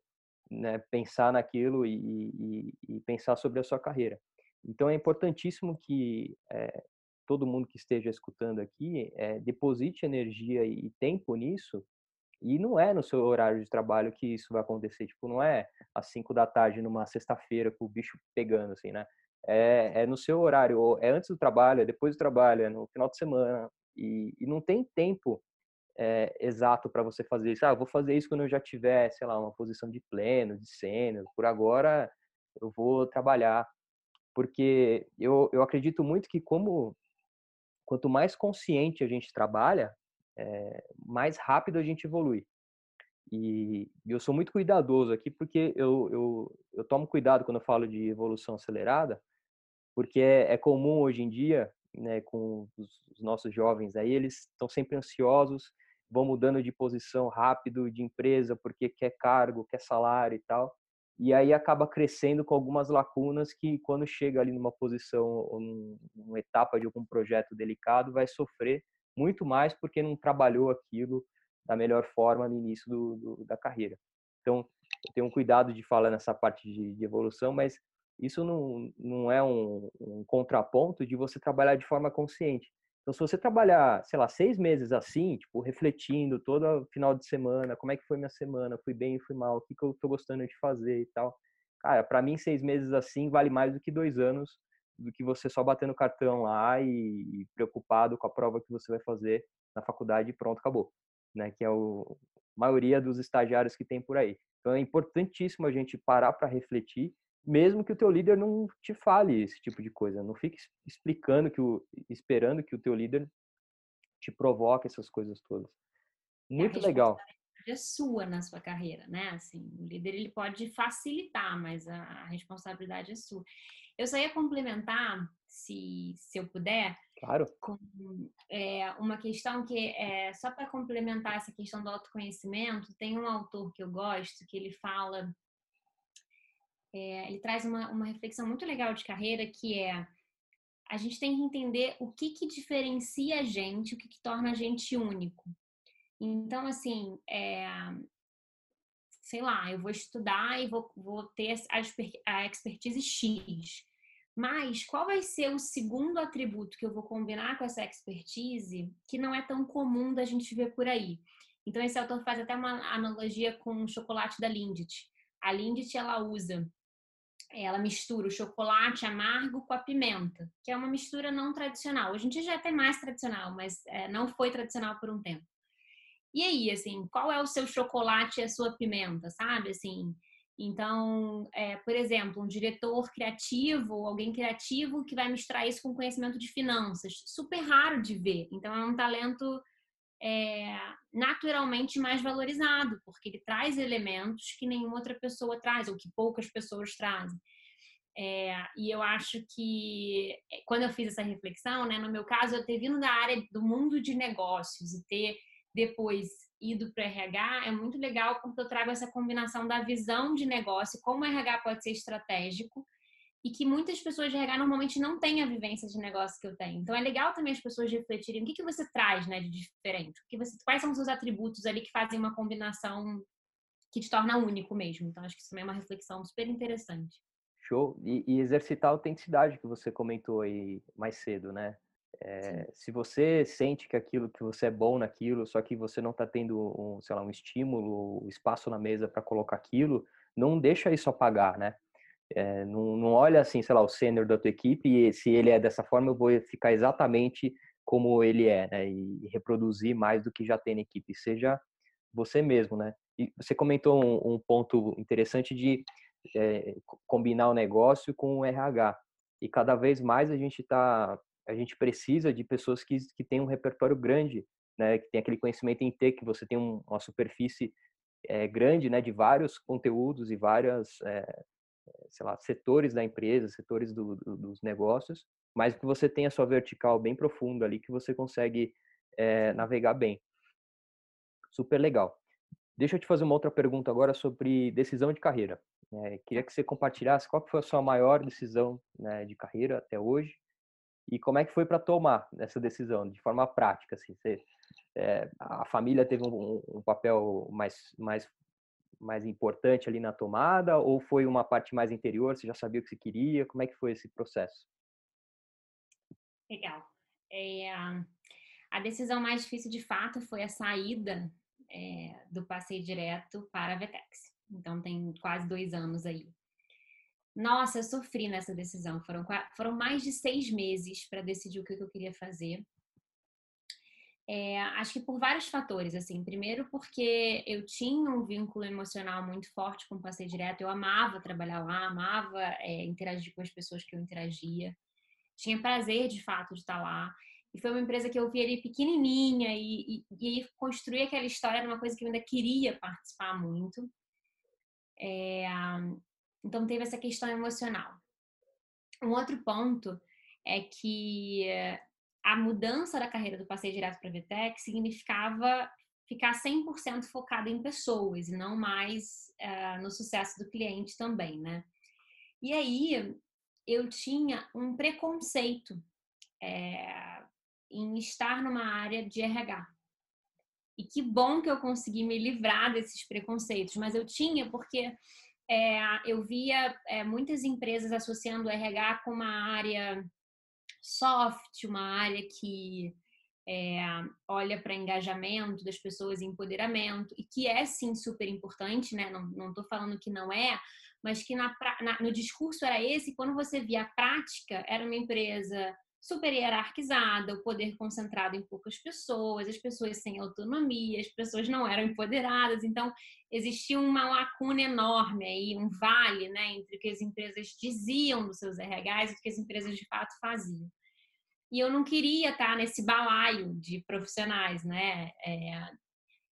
né, pensar naquilo e, e, e, pensar sobre a sua carreira. Então é importantíssimo que é, todo mundo que esteja escutando aqui é, deposite energia e tempo nisso. E não é no seu horário de trabalho que isso vai acontecer. Tipo, não é às cinco da tarde numa sexta-feira com o bicho pegando, assim, né? é, é, no seu horário, é antes do trabalho, é depois do trabalho, é no final de semana, e, e não tem tempo é, exato para você fazer isso. Ah, vou fazer isso quando eu já tiver, sei lá, uma posição de pleno, de sênior. Por agora, eu vou trabalhar. Porque eu, eu acredito muito que como quanto mais consciente a gente trabalha, é, mais rápido a gente evolui. E, e, eu sou muito cuidadoso aqui porque eu, eu, eu tomo cuidado quando eu falo de evolução acelerada, porque é, é comum hoje em dia, né, com os, os nossos jovens aí, eles estão sempre ansiosos, vão mudando de posição rápido de empresa porque quer cargo, quer salário e tal. E aí acaba crescendo com algumas lacunas que quando chega ali numa posição ou numa etapa de algum projeto delicado vai sofrer muito mais porque não trabalhou aquilo da melhor forma no início do, do, da carreira. Então, eu tenho um cuidado de falar nessa parte de, de evolução, mas isso não, não é um, um, contraponto de você trabalhar de forma consciente. Então, se você trabalhar, sei lá, seis meses assim, tipo, refletindo todo final de semana, como é que foi minha semana, fui bem, fui mal, o que, que eu tô gostando de fazer e tal. Cara, para mim, seis meses assim vale mais do que dois anos do que você só batendo cartão lá e, e preocupado com a prova que você vai fazer na faculdade e pronto, acabou. Né? Que é o, a maioria dos estagiários que tem por aí. Então, é importantíssimo a gente parar para refletir mesmo que o teu líder não te fale esse tipo de coisa. Não fique explicando que o, esperando que o teu líder te provoque essas coisas todas. Muito é legal. É sua na sua carreira, né? Assim, o líder ele pode facilitar, mas a, a responsabilidade é sua. Eu só ia complementar, se, se eu puder, claro. com é, uma questão que é só para complementar essa questão do autoconhecimento. Tem um autor que eu gosto que ele fala é, ele traz uma, uma reflexão muito legal de carreira que é a gente tem que entender o que, que diferencia a gente, o que, que torna a gente único. Então, assim, é, sei lá, eu vou estudar e vou, vou ter a, expertise X. Mas qual vai ser o segundo atributo que eu vou combinar com essa expertise que não é tão comum da gente ver por aí? Então, esse autor faz até uma analogia com o chocolate da Lindt. A Lindt, ela usa ela mistura o chocolate amargo com a pimenta, que é uma mistura não tradicional. Hoje em dia já é até mais tradicional, mas é, não foi tradicional por um tempo. E aí, assim, qual é o seu chocolate e a sua pimenta, sabe? Assim, então, é, por exemplo, um diretor criativo, alguém criativo que vai misturar isso com conhecimento de finanças, super raro de ver. Então, é um talento é, naturalmente mais valorizado, porque ele traz elementos que nenhuma outra pessoa traz, ou que poucas pessoas trazem. É, e eu acho que é, quando eu fiz essa reflexão, né, no meu caso, eu ter vindo da área do mundo de negócios e ter depois ido para RH é muito legal porque eu trago essa combinação da visão de negócio, como o RH pode ser estratégico e que muitas pessoas de RH normalmente não têm a vivência de negócio que eu tenho. Então é legal também as pessoas refletirem o que, que você traz né, de diferente, o que você, quais são os seus atributos ali que fazem uma combinação que te torna único mesmo. Então acho que isso também é uma reflexão super interessante. Show. E, e exercitar a autenticidade que você comentou aí mais cedo, né? É, se você sente que aquilo que você é bom naquilo, só que você não está tendo um, sei lá, um estímulo, um espaço na mesa para colocar aquilo, não deixa isso apagar, né? É, não, não, olha assim, sei lá, o sênior da tua equipe e se ele é dessa forma, eu vou ficar exatamente como ele é, né? E reproduzir mais do que já tem na equipe. Seja você mesmo, né? E você comentou um, um ponto interessante de é, combinar o negócio com o RH. E cada vez mais a gente tá, a gente precisa de pessoas que, que têm um repertório grande, né? Que tem aquele conhecimento em T, que você tem um, uma superfície é, grande, né? De vários conteúdos e várias é, sei lá, setores da empresa, setores do, do, dos negócios, mas que você tem a sua vertical bem profunda ali, que você consegue é, navegar bem. Super legal. Deixa eu te fazer uma outra pergunta agora sobre decisão de carreira. É, queria que você compartilhasse qual foi a sua maior decisão né, de carreira até hoje e como é que foi para tomar essa decisão de forma prática. Assim, você, é, a família teve um, um papel mais, mais mais importante ali na tomada ou foi uma parte mais interior? Você já sabia o que você queria? Como é que foi esse processo? Legal. É, a decisão mais difícil de fato foi a saída é, do passeio direto para a Vetex. Então tem quase dois anos aí. Nossa, eu sofri nessa decisão. Foram, foram mais de seis meses para decidir o que eu queria fazer. É, acho que por vários fatores, assim. Primeiro, porque eu tinha um vínculo emocional muito forte com o Passeio Direto. Eu amava trabalhar lá, amava é, interagir com as pessoas que eu interagia. Tinha prazer, de fato, de estar lá. E foi uma empresa que eu vi ali pequenininha e, e, e construir aquela história era uma coisa que eu ainda queria participar muito. É, então, teve essa questão emocional. Um outro ponto é que a mudança da carreira do passeio direto para a VTEC significava ficar 100% focada em pessoas e não mais uh, no sucesso do cliente também, né? E aí eu tinha um preconceito é, em estar numa área de RH. E que bom que eu consegui me livrar desses preconceitos, mas eu tinha porque é, eu via é, muitas empresas associando o RH com uma área soft, uma área que é, olha para engajamento das pessoas empoderamento, e que é sim super importante, né? Não estou falando que não é, mas que na, na, no discurso era esse, quando você via a prática, era uma empresa super hierarquizada, o poder concentrado em poucas pessoas, as pessoas sem autonomia, as pessoas não eram empoderadas, então existia uma lacuna enorme aí, um vale, né, entre o que as empresas diziam dos seus RHs e o que as empresas de fato faziam. E eu não queria estar nesse balaio de profissionais, né? É,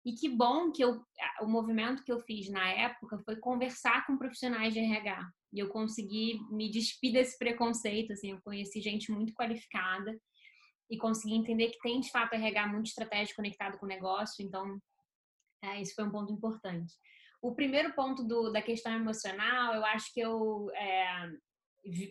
e que bom que eu, o movimento que eu fiz na época foi conversar com profissionais de RH. E eu consegui me despir desse preconceito, assim, eu conheci gente muito qualificada e consegui entender que tem, de fato, RH muito estratégico conectado com o negócio. Então, é, isso foi um ponto importante. O primeiro ponto do, da questão emocional, eu acho que eu é,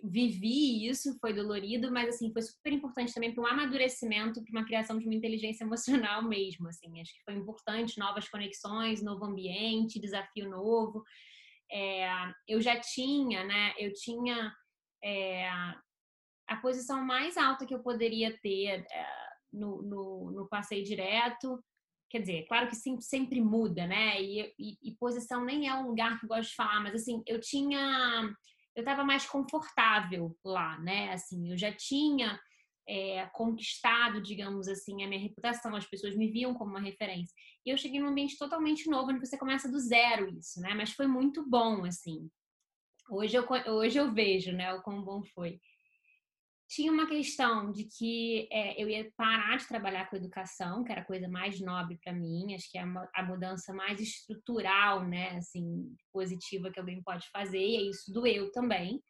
vivi isso, foi dolorido, mas assim, foi super importante também para um amadurecimento, para uma criação de uma inteligência emocional mesmo, assim, acho que foi importante, novas conexões, novo ambiente, desafio novo. É, eu já tinha, né, eu tinha é, a posição mais alta que eu poderia ter é, no, no, no, passeio direto, quer dizer, claro que sempre, sempre muda, né, e, e, e posição nem é um lugar que eu gosto de falar, mas assim, eu tinha eu estava mais confortável lá, né? Assim, eu já tinha é, conquistado, digamos assim, a minha reputação, as pessoas me viam como uma referência. E eu cheguei num ambiente totalmente novo, onde você começa do zero isso, né? Mas foi muito bom, assim. Hoje eu, hoje eu vejo, né, o quão bom foi tinha uma questão de que é, eu ia parar de trabalhar com educação, que era a coisa mais nobre para mim, acho que é a mudança mais estrutural, né, assim, positiva que alguém pode fazer, e isso doeu também,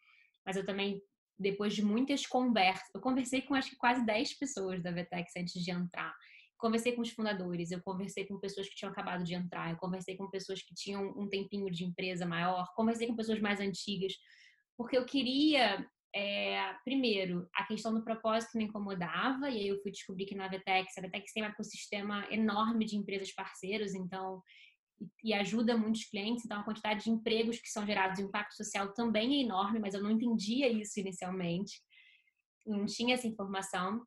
mas eu também, depois de muitas conversas, eu conversei com acho que quase 10 pessoas da Vetex antes de entrar, conversei com os fundadores, eu conversei com pessoas que tinham acabado de entrar, eu conversei com pessoas que tinham um tempinho de empresa maior, conversei com pessoas mais antigas, porque eu queria é, primeiro, a questão do propósito me incomodava, e aí eu fui descobrir que na Vetex, a Vetex tem um ecossistema enorme de empresas parceiros, então, e, ajuda muitos clientes, então a quantidade de empregos que são gerados e o impacto social também é enorme, mas eu não entendia isso inicialmente, não tinha essa informação.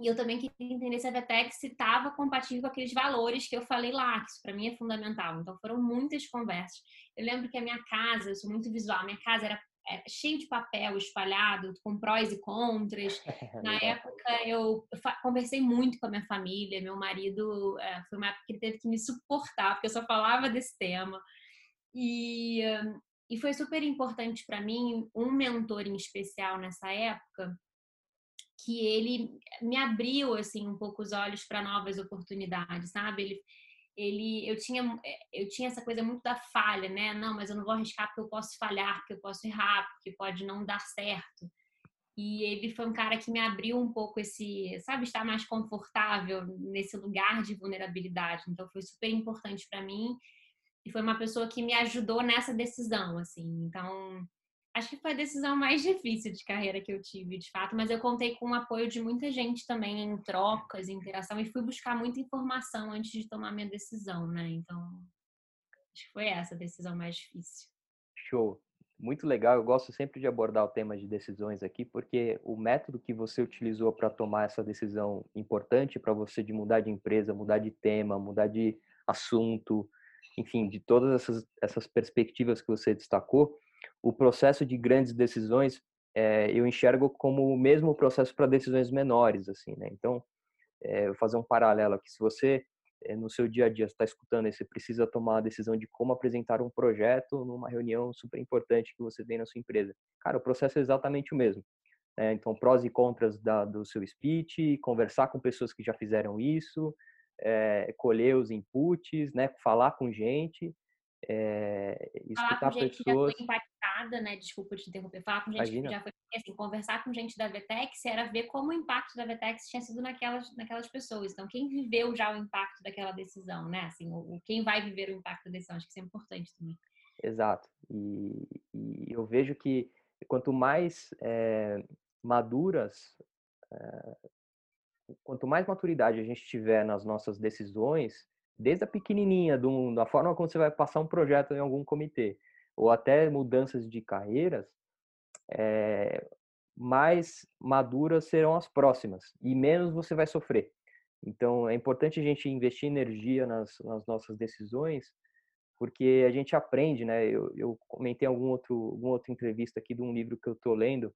E eu também queria entender se a Vetex estava compatível com aqueles valores que eu falei lá, que isso para mim é fundamental. Então foram muitas conversas. Eu lembro que a minha casa, eu sou muito visual, minha casa era cheio de papel espalhado, com prós e contras. Na época, eu conversei muito com a minha família. Meu marido, é, foi uma época que ele teve que me suportar, porque eu só falava desse tema. E, e foi super importante para mim um mentor em especial nessa época, que ele me abriu assim um pouco os olhos para novas oportunidades, sabe? Ele ele eu tinha é, eu tinha essa coisa muito da falha, né? Não, mas eu não vou arriscar porque eu posso falhar, porque eu posso errar, porque pode não dar certo. E ele foi um cara que me abriu um pouco esse, sabe, estar mais confortável nesse lugar de vulnerabilidade. Então foi super importante para mim e foi uma pessoa que me ajudou nessa decisão, assim. Então acho que foi a decisão mais difícil de carreira que eu tive, de fato, mas eu contei com o apoio de muita gente também em trocas, em interação, e fui buscar muita informação antes de tomar minha decisão, né? Então, acho que foi essa a decisão mais difícil. Show. Muito legal. Eu gosto sempre de abordar o tema de decisões aqui, porque o método que você utilizou para tomar essa decisão importante para você de mudar de empresa, mudar de tema, mudar de assunto, enfim, de todas essas, essas perspectivas que você destacou, o processo de grandes decisões é, eu enxergo como o mesmo processo para decisões menores, assim, né? Então, é, eu vou fazer um paralelo aqui. Se você é, no seu dia a dia está escutando e você precisa tomar a decisão de como apresentar um projeto numa reunião super importante que você tem na sua empresa, cara, o processo é exatamente o mesmo. Né? Então, prós e contras da, do seu speech, conversar com pessoas que já fizeram isso, colher os inputs, né? Falar com gente é, falar com gente pessoas... que já foi impactada, né? Desculpa te interromper. Falar com gente Imagina. que já foi assim, conversar com gente da Vetex era ver como o impacto da Vetex tinha sido naquelas, naquelas pessoas. Então, quem viveu já o impacto daquela decisão, né? Assim, o, quem vai viver o impacto da decisão, acho que isso é importante também. Exato. E, e eu vejo que quanto mais é, maduras, é, quanto mais maturidade a gente tiver nas nossas decisões, desde a pequenininha, do, da forma como você vai passar um projeto em algum comitê, ou até mudanças de carreiras, é, mais maduras serão as próximas e menos você vai sofrer. Então, é importante a gente investir energia nas, nas nossas decisões, porque a gente aprende, né? Eu, eu comentei em algum outro, alguma outra entrevista aqui de um livro que eu estou lendo,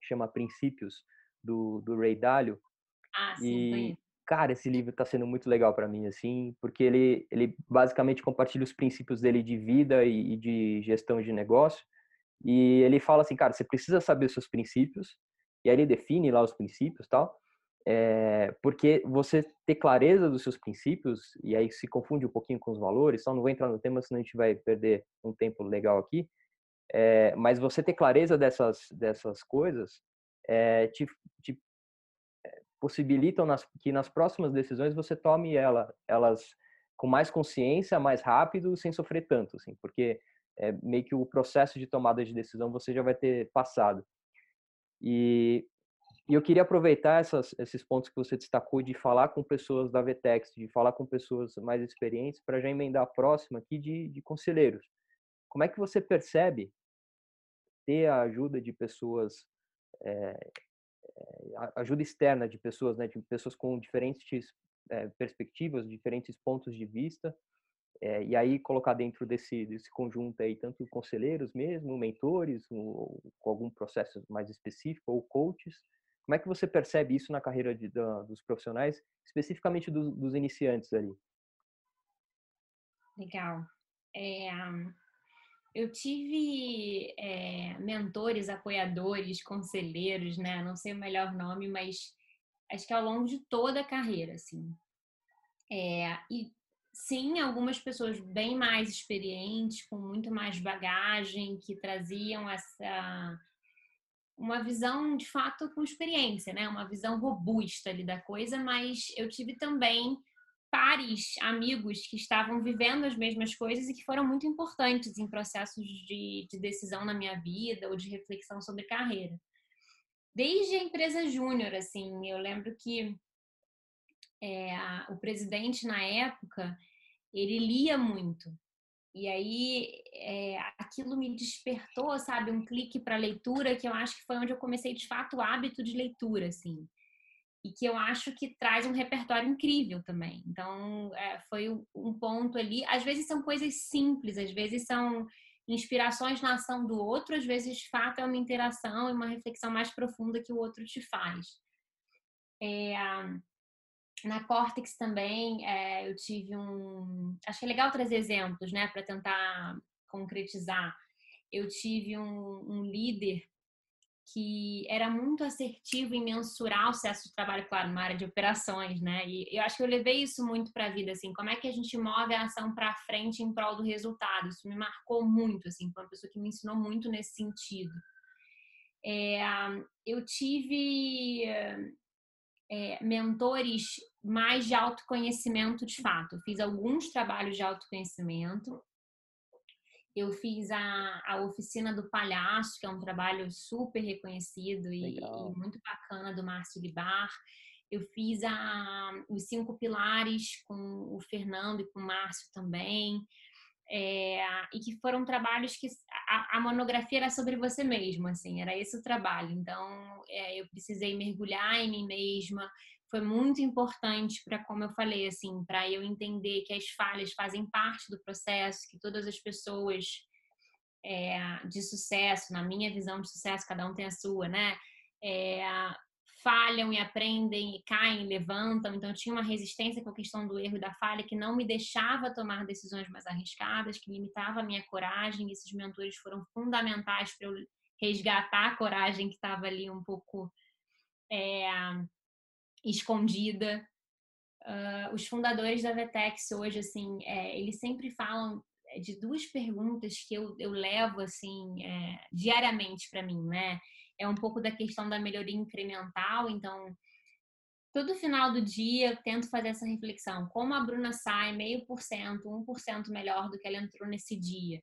que chama Princípios, do, do Ray Dalio. Ah, sim, e, cara, esse livro está sendo muito legal para mim, assim, porque ele, ele basicamente compartilha os princípios dele de vida e, e, de gestão de negócio. E ele fala assim, cara, você precisa saber os seus princípios, e aí ele define lá os princípios tal, é, porque você ter clareza dos seus princípios, e aí se confunde um pouquinho com os valores, só não vou entrar no tema, senão a gente vai perder um tempo legal aqui, é, mas você ter clareza dessas, dessas coisas é, te, te possibilitam nas, que nas próximas decisões você tome ela, elas com mais consciência, mais rápido, sem sofrer tanto, assim, porque é meio que o processo de tomada de decisão você já vai ter passado. E, e eu queria aproveitar essas, esses pontos que você destacou de falar com pessoas da Vetex, de falar com pessoas mais experientes, para já emendar a próxima aqui de, de conselheiros. Como é que você percebe ter a ajuda de pessoas é, ajuda externa de pessoas, né, de pessoas com diferentes é, perspectivas, diferentes pontos de vista, é, e aí colocar dentro desse, desse conjunto aí tanto conselheiros mesmo, mentores, ou, com algum processo mais específico, ou coaches. Como é que você percebe isso na carreira de, da, dos profissionais, especificamente dos, dos iniciantes ali? Legal. É, eu tive é, mentores, apoiadores, conselheiros, né? Não sei o melhor nome, mas acho que ao longo de toda a carreira, assim. É, e sim, algumas pessoas bem mais experientes, com muito mais bagagem, que traziam essa uma visão de fato com experiência, né? Uma visão robusta ali da coisa, mas eu tive também pares, amigos que estavam vivendo as mesmas coisas e que foram muito importantes em processos de, de decisão na minha vida ou de reflexão sobre carreira. Desde a empresa júnior, assim, eu lembro que é, a, o presidente na época ele lia muito e aí é, aquilo me despertou, sabe, um clique para leitura que eu acho que foi onde eu comecei de fato o hábito de leitura, assim e que eu acho que traz um repertório incrível também. Então, é, foi um ponto ali. Às vezes são coisas simples, às vezes são inspirações na ação do outro, às vezes, de fato, é uma interação e uma reflexão mais profunda que o outro te faz. É, na Cortex também, é, eu tive um. Acho que é legal trazer exemplos, né, para tentar concretizar. Eu tive um, um líder que era muito assertivo em mensurar o sucesso de trabalho, claro, na área de operações, né? E eu acho que eu levei isso muito para a vida, assim, como é que a gente move a ação para frente em prol do resultado. Isso me marcou muito, assim, foi uma pessoa que me ensinou muito nesse sentido. É, eu tive é, mentores mais de autoconhecimento de fato. Fiz alguns trabalhos de autoconhecimento, eu fiz a, a Oficina do Palhaço, que é um trabalho super reconhecido e, e muito bacana do Márcio Libar. Eu fiz a, os Cinco Pilares com o Fernando e com o Márcio também. É, e que foram trabalhos que a, a, monografia era sobre você mesmo, assim, era esse o trabalho. Então, é, eu precisei mergulhar em mim mesma, foi muito importante para, como eu falei, assim, para eu entender que as falhas fazem parte do processo, que todas as pessoas é, de sucesso, na minha visão de sucesso, cada um tem a sua, né? É, falham e aprendem e caem levantam. Então, tinha uma resistência com a questão do erro e da falha que não me deixava tomar decisões mais arriscadas, que limitava a minha coragem. Esses mentores foram fundamentais para eu resgatar a coragem que estava ali um pouco é, escondida. Uh, os fundadores da Vetex hoje, assim, é, eles sempre falam de duas perguntas que eu, eu levo, assim, é, diariamente para mim, né? É um pouco da questão da melhoria incremental, então todo final do dia eu tento fazer essa reflexão. Como a Bruna sai meio por cento, um por cento melhor do que ela entrou nesse dia?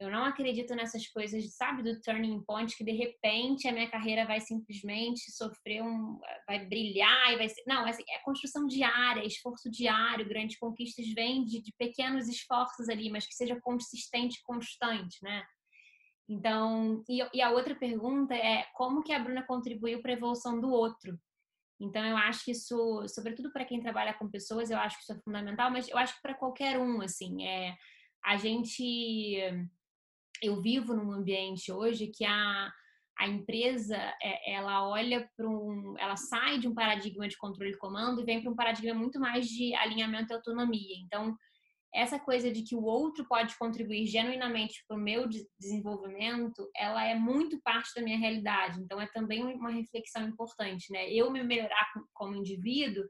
Eu não acredito nessas coisas, sabe, do turning point, que de repente a minha carreira vai simplesmente sofrer um. vai brilhar e vai ser. Não, assim, é construção diária, esforço diário, grandes conquistas vêm de, de pequenos esforços ali, mas que seja consistente constante, né? Então, e, e a outra pergunta é como que a Bruna contribuiu para a evolução do outro? Então, eu acho que isso, sobretudo para quem trabalha com pessoas, eu acho que isso é fundamental, mas eu acho que para qualquer um, assim, é a gente eu vivo num ambiente hoje que a, a empresa é, ela olha para um, ela sai de um paradigma de controle e comando e vem para um paradigma muito mais de alinhamento e autonomia. Então, essa coisa de que o outro pode contribuir genuinamente para o meu desenvolvimento, ela é muito parte da minha realidade. Então, é também uma reflexão importante, né? Eu me melhorar como indivíduo,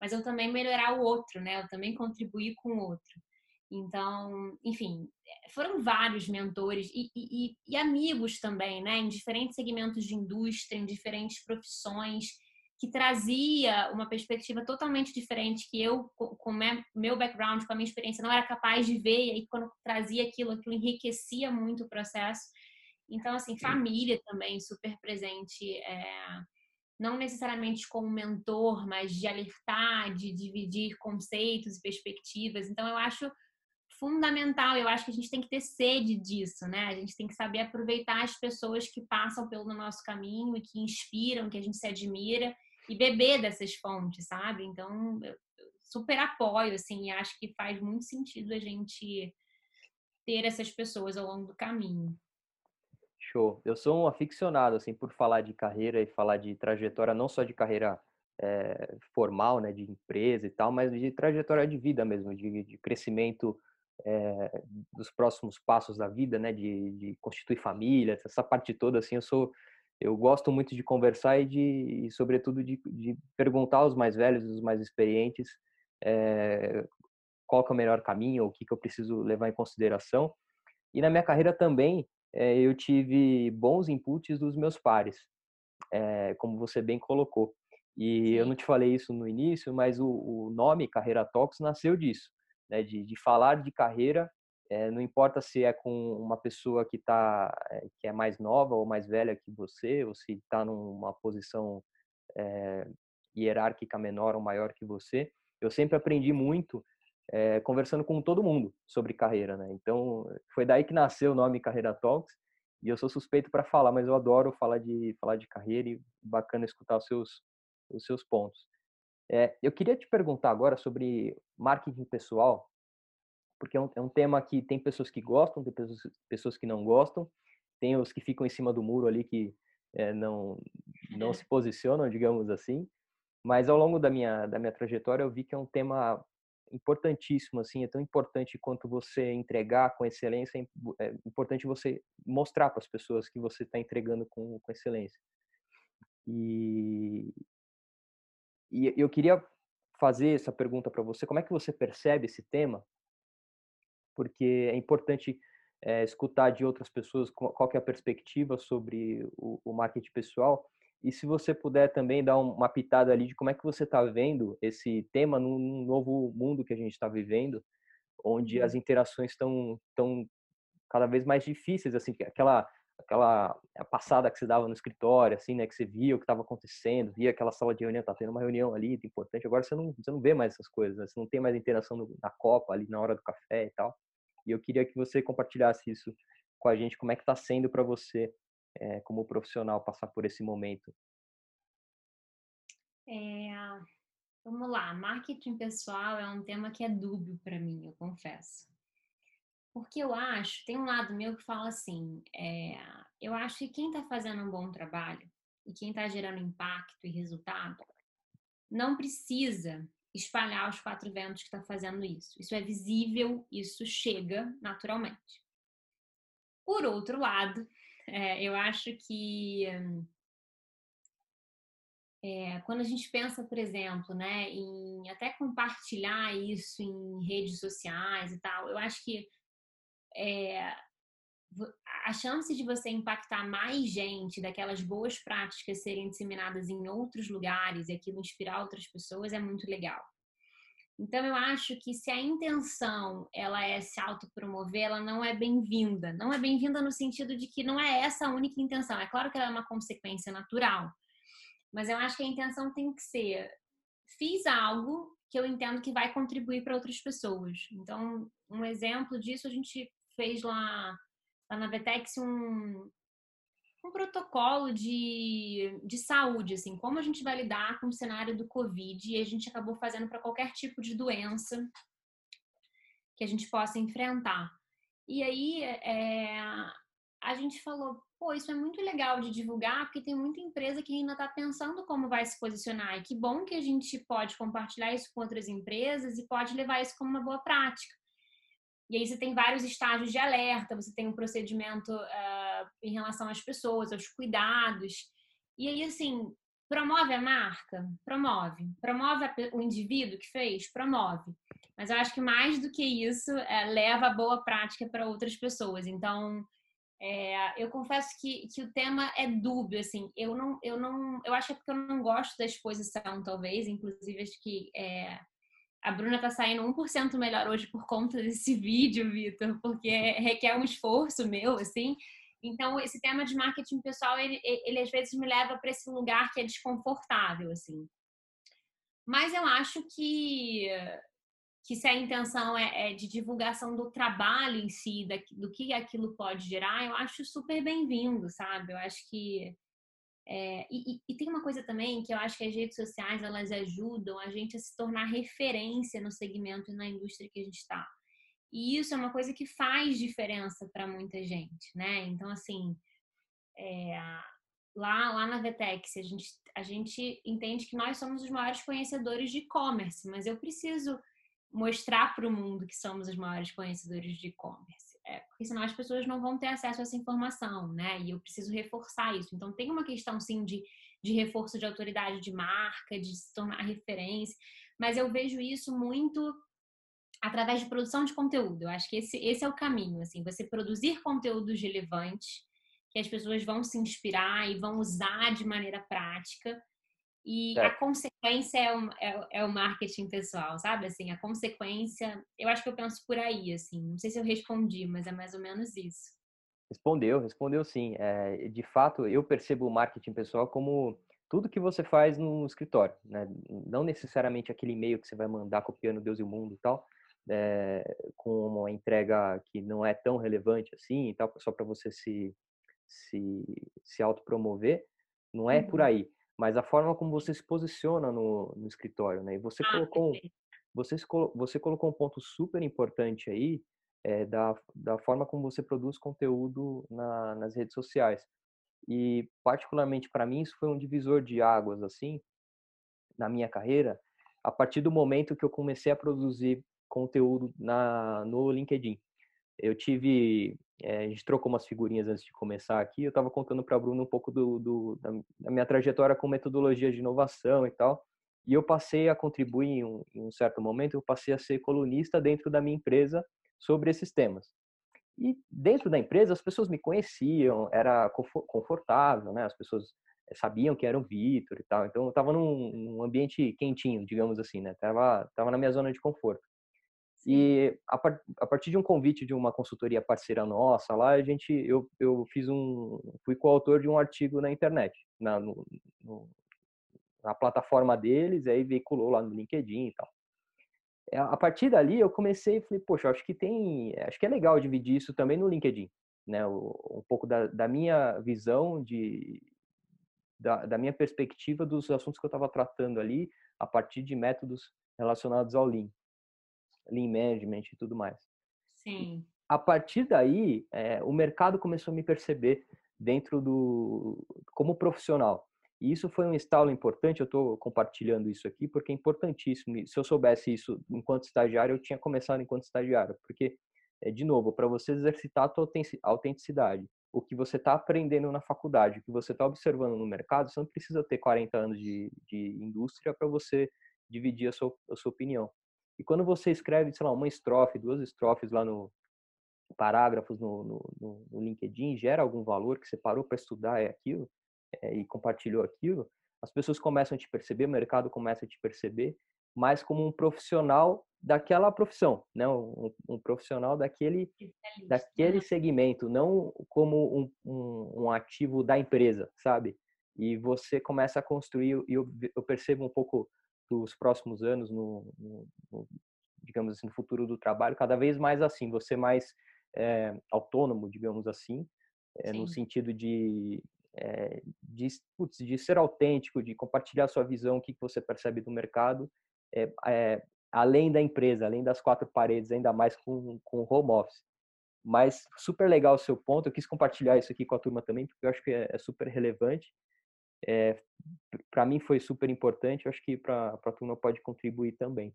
mas eu também melhorar o outro, né? Eu também contribuir com o outro. Então, enfim, foram vários mentores e, e, e, amigos também, né? Em diferentes segmentos de indústria, em diferentes profissões, que trazia uma perspectiva totalmente diferente que eu, com meu background, com a minha experiência, não era capaz de ver. E aí, quando trazia aquilo, aquilo enriquecia muito o processo. Então, assim, família também super presente. É, não necessariamente como mentor, mas de alertar, de dividir conceitos e perspectivas. Então, eu acho fundamental. Eu acho que a gente tem que ter sede disso, né? A gente tem que saber aproveitar as pessoas que passam pelo nosso caminho e que inspiram, que a gente se admira e beber dessas fontes, sabe? Então, eu super apoio, assim, e acho que faz muito sentido a gente ter essas pessoas ao longo do caminho. Show. Eu sou um aficionado, assim, por falar de carreira e falar de trajetória, não só de carreira é, formal, né, de empresa e tal, mas de trajetória de vida mesmo, de, de crescimento é, dos próximos passos da vida, né, de, de, constituir família, essa parte toda, assim, eu sou, eu gosto muito de conversar e de, e sobretudo, de, de perguntar aos mais velhos, os mais experientes, é, qual é o melhor caminho, o que, que eu preciso levar em consideração. E na minha carreira também, é, eu tive bons inputs dos meus pares, como você bem colocou. E eu não te falei isso no início, mas o, o nome Carreira Talks nasceu disso né, de, de falar de carreira, é, não importa se é com uma pessoa que tá, é, que é mais nova ou mais velha que você, ou se está numa posição é, hierárquica menor ou maior que você. Eu sempre aprendi muito é, conversando com todo mundo sobre carreira, né? Então foi daí que nasceu o nome Carreira Talks. E eu sou suspeito para falar, mas eu adoro falar de falar de carreira e bacana escutar os seus os seus pontos. É, eu queria te perguntar agora sobre marketing pessoal, porque é um, é um, tema que tem pessoas que gostam, tem pessoas, pessoas que não gostam, tem os que ficam em cima do muro ali que é, não não se posicionam, digamos assim. Mas ao longo da minha da minha trajetória eu vi que é um tema importantíssimo, assim, é tão importante quanto você entregar com excelência, é, é importante você mostrar para as pessoas que você está entregando com, com excelência. E, e eu queria fazer essa pergunta para você: como é que você percebe esse tema? Porque é importante é, escutar de outras pessoas qual é a perspectiva sobre o, o, marketing pessoal. E se você puder também dar uma pitada ali de como é que você está vendo esse tema num novo mundo que a gente está vivendo, onde as interações estão tão cada vez mais difíceis, assim, aquela aquela passada que você dava no escritório, assim, né, que você via o que estava acontecendo, via aquela sala de reunião, tá tendo uma reunião ali, importante. Agora você não, você não vê mais essas coisas, né? você não tem mais interação no, na copa ali na hora do café e tal. E eu queria que você compartilhasse isso com a gente, como é que está sendo para você, é, como profissional, passar por esse momento. É, vamos lá, marketing pessoal é um tema que é dúbio para mim, eu confesso. Porque eu acho, tem um lado meu que fala assim, é, eu acho que quem está fazendo um bom trabalho e quem está gerando impacto e resultado não precisa espalhar os quatro ventos que está fazendo isso. Isso é visível, isso chega naturalmente. Por outro lado, é, eu acho que é, quando a gente pensa, por exemplo, né, em até compartilhar isso em redes sociais e tal, eu acho que é, a chance de você impactar mais gente, daquelas boas práticas serem disseminadas em outros lugares e aquilo inspirar outras pessoas é muito legal. Então eu acho que se a intenção ela é se autopromover, ela não é bem-vinda. Não é bem-vinda no sentido de que não é essa a única intenção. É claro que ela é uma consequência natural. Mas eu acho que a intenção tem que ser fiz algo que eu entendo que vai contribuir para outras pessoas. Então, um exemplo disso a gente fez lá, lá na Vetex um, um protocolo de, de saúde, assim, como a gente vai lidar com o cenário do Covid e a gente acabou fazendo para qualquer tipo de doença que a gente possa enfrentar. E aí é, a gente falou, pô, isso é muito legal de divulgar, porque tem muita empresa que ainda está pensando como vai se posicionar. E que bom que a gente pode compartilhar isso com outras empresas e pode levar isso como uma boa prática. E aí você tem vários estágios de alerta, você tem um procedimento uh, em relação às pessoas, aos cuidados. E aí, assim, promove a marca? Promove. Promove o indivíduo que fez? Promove. Mas eu acho que mais do que isso, é, leva a boa prática para outras pessoas. Então, é, eu confesso que, que o tema é dúbio, assim, eu não, eu não, eu acho que é porque eu não gosto da exposição, talvez, inclusive acho que é, a Bruna tá saindo 1% melhor hoje por conta desse vídeo, Vitor, porque requer um esforço meu, assim. Então, esse tema de marketing pessoal, ele, ele às vezes me leva para esse lugar que é desconfortável, assim. Mas eu acho que, que se a intenção é, é de divulgação do trabalho em si, da, do que aquilo pode gerar, eu acho super bem-vindo, sabe? Eu acho que é, e, e, tem uma coisa também que eu acho que as redes sociais elas ajudam a gente a se tornar referência no segmento e na indústria que a gente está. E isso é uma coisa que faz diferença para muita gente, né? Então, assim, é, lá, lá na Vetex, a gente, a gente entende que nós somos os maiores conhecedores de e-commerce, mas eu preciso mostrar para o mundo que somos os maiores conhecedores de e-commerce é, porque senão as pessoas não vão ter acesso a essa informação, né? E eu preciso reforçar isso. Então tem uma questão sim de, de reforço de autoridade de marca, de se tornar referência, mas eu vejo isso muito através de produção de conteúdo. Eu acho que esse, esse é o caminho, assim, você produzir conteúdos relevantes que as pessoas vão se inspirar e vão usar de maneira prática e é. a consequência é o, é, é, o marketing pessoal, sabe? Assim, a consequência, eu acho que eu penso por aí, assim. Não sei se eu respondi, mas é mais ou menos isso. Respondeu, respondeu sim. É, de fato, eu percebo o marketing pessoal como tudo que você faz no escritório, né? Não necessariamente aquele e-mail que você vai mandar copiando Deus e o mundo e tal, é, com uma entrega que não é tão relevante assim e tal, só para você se, se, se autopromover. Não é uhum. por aí mas a forma como você se posiciona no, no escritório, né? E você ah, colocou, você, você colocou um ponto super importante aí é, da, da forma como você produz conteúdo na, nas redes sociais. E particularmente para mim isso foi um divisor de águas assim na minha carreira, a partir do momento que eu comecei a produzir conteúdo na no LinkedIn. Eu tive é, a gente trocou umas figurinhas antes de começar aqui. Eu estava contando para a Bruna um pouco do, do da, minha trajetória com metodologia de inovação e tal. E eu passei a contribuir em um, em um, certo momento, eu passei a ser colunista dentro da minha empresa sobre esses temas. E dentro da empresa as pessoas me conheciam, era confortável, né? As pessoas eh, sabiam que era o Vitor e tal. Então eu estava num, num, ambiente quentinho, digamos assim, né? Tava, tava na minha zona de conforto. E a, par, a, partir de um convite de uma consultoria parceira nossa lá, a gente, eu, eu fiz um, fui coautor de um artigo na internet, na, no, no, na plataforma deles, aí veiculou lá no LinkedIn e tal. É, a partir dali eu comecei e falei, poxa, acho que tem, acho que é legal dividir isso também no LinkedIn, né? um pouco da, da minha visão de, da, da minha perspectiva dos assuntos que eu estava tratando ali a partir de métodos relacionados ao Lean. Lean Management e tudo mais. Sim. a partir daí, é, o mercado começou a me perceber dentro do como profissional. E isso foi um estalo importante. Eu estou compartilhando isso aqui porque é importantíssimo. Se eu soubesse isso enquanto estagiário, eu tinha começado enquanto estagiário, porque é de novo para você exercitar a tua autenticidade, o que você está aprendendo na faculdade, o que você está observando no mercado, você não precisa ter 40 anos de, de indústria para você dividir a sua, a sua opinião. E quando você escreve, sei lá, uma estrofe, duas estrofes lá no parágrafos no, no, no LinkedIn, gera algum valor que você parou para estudar é aquilo é, e compartilhou aquilo, as pessoas começam a te perceber, o mercado começa a te perceber, mais como um profissional daquela profissão, né? Um, um profissional daquele daquele segmento, não como um, um, um, ativo da empresa, sabe? E você começa a construir e eu, eu percebo um pouco dos próximos anos no, no, no, digamos assim no futuro do trabalho cada vez mais assim, você mais é, autônomo, digamos assim, é, no sentido de é, de, putz, de ser autêntico, de compartilhar sua visão, o que você percebe do mercado, além da empresa, além das quatro paredes, ainda mais com, com home office. Mas super legal o seu ponto, eu quis compartilhar isso aqui com a turma também, porque eu acho que é, é super relevante. É, para mim foi super importante, eu acho que para a turma pode contribuir também.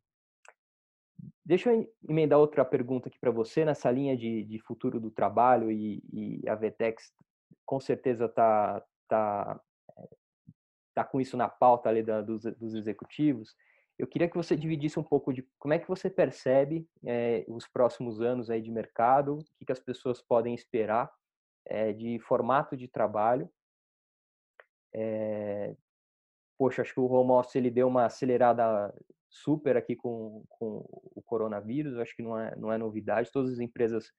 Deixa eu emendar outra pergunta aqui para você, nessa linha de, de futuro do trabalho e, e a VTEX com certeza está tá, tá com isso na pauta ali da, dos, dos executivos. Eu queria que você dividisse um pouco de como é que você percebe é, os próximos anos aí de mercado, o que, que as pessoas podem esperar é, de formato de trabalho. É, poxa, acho que o home office ele deu uma acelerada super aqui com, com o coronavírus, acho que não é, não é novidade, todas as empresas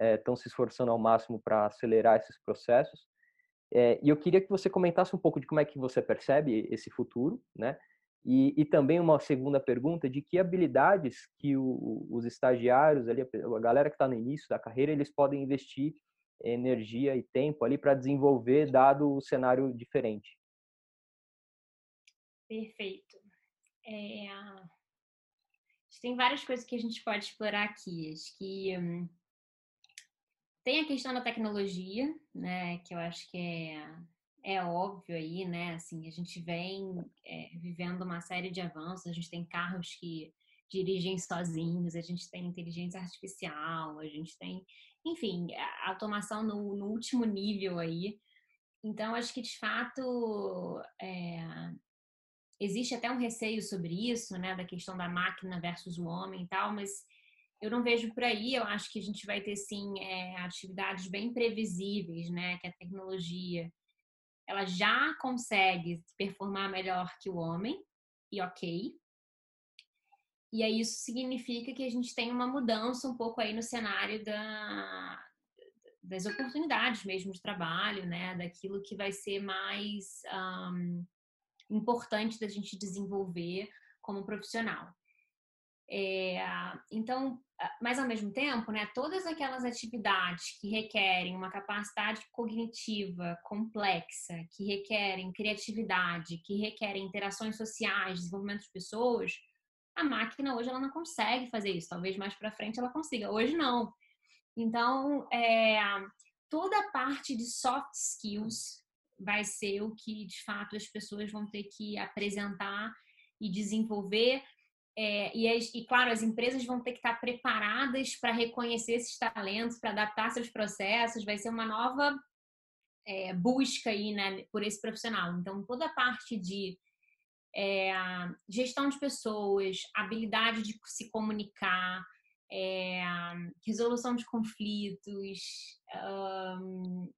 estão eh, se esforçando ao máximo para acelerar esses processos. É, e eu queria que você comentasse um pouco de como é que você percebe esse futuro, né? E, e também uma segunda pergunta de que habilidades que o, os estagiários ali, a galera que está no início da carreira, eles podem investir energia e tempo ali para desenvolver dado o cenário diferente. Perfeito. É, tem várias coisas que a gente pode explorar aqui. Acho que hum, tem a questão da tecnologia, né, que eu acho que é, é óbvio aí, né, assim, a gente vem é, vivendo uma série de avanços, a gente tem carros que dirigem sozinhos, a gente tem inteligência artificial, a gente tem, enfim, a automação no, no último nível aí. Então, acho que de fato é, existe até um receio sobre isso, né, da questão da máquina versus o homem e tal, mas eu não vejo por aí. Eu acho que a gente vai ter sim é, atividades bem previsíveis, né? Que a tecnologia ela já consegue performar melhor que o homem e ok. E aí isso significa que a gente tem uma mudança um pouco aí no cenário da, das oportunidades mesmo de trabalho, né? Daquilo que vai ser mais um, importante da gente desenvolver como profissional. É, então, mas ao mesmo tempo, né, todas aquelas atividades que requerem uma capacidade cognitiva complexa, que requerem criatividade, que requerem interações sociais, desenvolvimento de pessoas, a máquina hoje ela não consegue fazer isso. Talvez mais para frente ela consiga. Hoje não. Então, é, toda a parte de soft skills vai ser o que de fato as pessoas vão ter que apresentar e desenvolver é, e, as, e, claro, as empresas vão ter que estar preparadas para reconhecer esses talentos, para adaptar seus processos, vai ser uma nova é, busca aí, né, por esse profissional. Então, toda a parte de é, gestão de pessoas, habilidade de se comunicar, é, resolução de conflitos, um,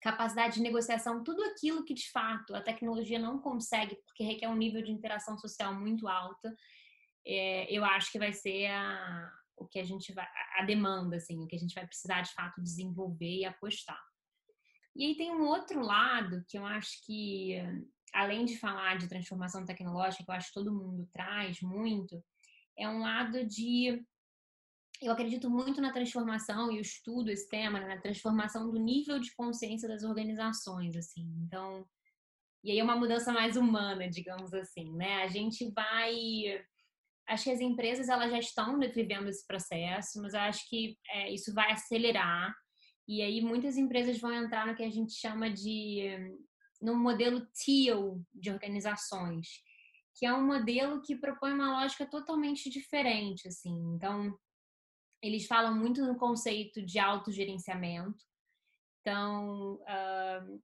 capacidade de negociação, tudo aquilo que de fato a tecnologia não consegue, porque requer um nível de interação social muito alta, é, eu acho que vai ser a, o que a gente vai, a demanda, assim, o que a gente vai precisar de fato desenvolver e apostar. E aí tem um outro lado que eu acho que, além de falar de transformação tecnológica, que eu acho que todo mundo traz muito, é um lado de eu acredito muito na transformação e eu estudo esse tema, né, na transformação do nível de consciência das organizações, assim. Então, e aí é uma mudança mais humana, digamos assim, né? A gente vai acho que as empresas elas já estão vivendo esse processo, mas acho que é, isso vai acelerar e aí muitas empresas vão entrar no que a gente chama de no modelo TEAL de organizações, que é um modelo que propõe uma lógica totalmente diferente, assim. Então, eles falam muito no conceito de autogerenciamento. Então, uh,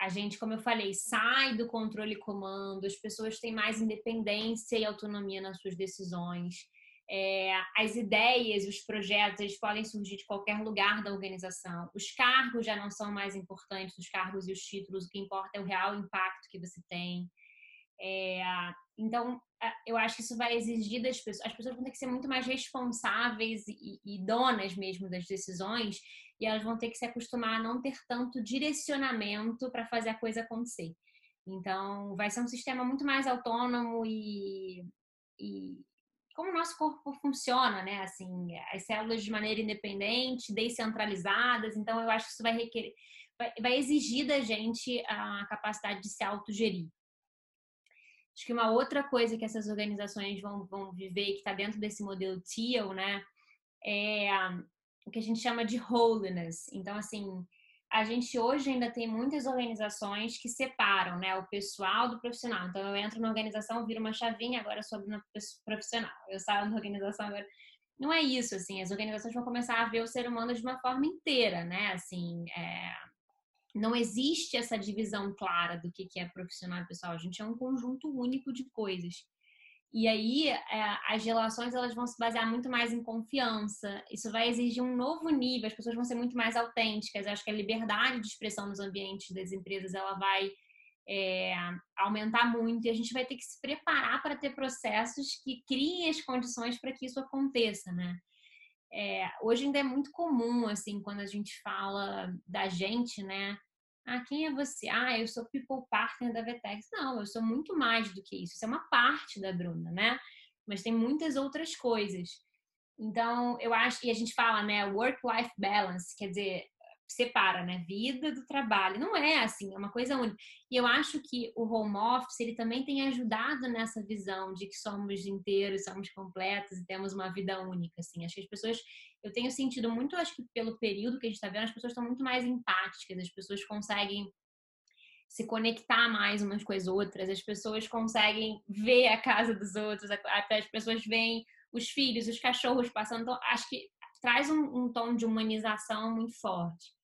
a gente, como eu falei, sai do controle e comando, as pessoas têm mais independência e autonomia nas suas decisões. É, as ideias, os projetos, eles podem surgir de qualquer lugar da organização. Os cargos já não são mais importantes, os cargos e os títulos, o que importa é o real impacto que você tem. É, então, eu acho que isso vai exigir das pessoas, as pessoas vão ter que ser muito mais responsáveis e, e donas mesmo das decisões, e elas vão ter que se acostumar a não ter tanto direcionamento para fazer a coisa acontecer. Então, vai ser um sistema muito mais autônomo e, e como o nosso corpo funciona, né? Assim, as células de maneira independente, descentralizadas. Então, eu acho que isso vai requerer, vai, vai exigir da gente a capacidade de se autogerir. Acho que uma outra coisa que essas organizações vão, vão viver, que está dentro desse modelo TEAL, né? É o que a gente chama de holiness. Então, assim, a gente hoje ainda tem muitas organizações que separam né, o pessoal do profissional. Então, eu entro na organização, viro uma chavinha, agora sou profissional. Eu saio da organização agora. Não é isso, assim. As organizações vão começar a ver o ser humano de uma forma inteira, né? Assim, é... não existe essa divisão clara do que é profissional e pessoal. A gente é um conjunto único de coisas. E aí é, as relações elas vão se basear muito mais em confiança. Isso vai exigir um novo nível. As pessoas vão ser muito mais autênticas. Eu acho que a liberdade de expressão nos ambientes das empresas ela vai é, aumentar muito e a gente vai ter que se preparar para ter processos que criem as condições para que isso aconteça, né? É, hoje ainda é muito comum assim quando a gente fala da gente, né? Ah, quem é você? Ah, eu sou people partner da Vetex. Não, eu sou muito mais do que isso. Isso é uma parte da Bruna, né? Mas tem muitas outras coisas. Então, eu acho, e a gente fala, né, work-life balance, quer dizer, separa, né, vida do trabalho. Não é assim, é uma coisa única. E eu acho que o home office, ele também tem ajudado nessa visão de que somos inteiros, somos completos e temos uma vida única, assim. Acho que as pessoas eu tenho sentido muito, acho que pelo período que a gente está vendo, as pessoas estão muito mais empáticas, as pessoas conseguem se conectar mais umas com as outras, as pessoas conseguem ver a casa dos outros, as pessoas veem os filhos, os cachorros passando. Então, acho que traz um, um tom de humanização muito forte.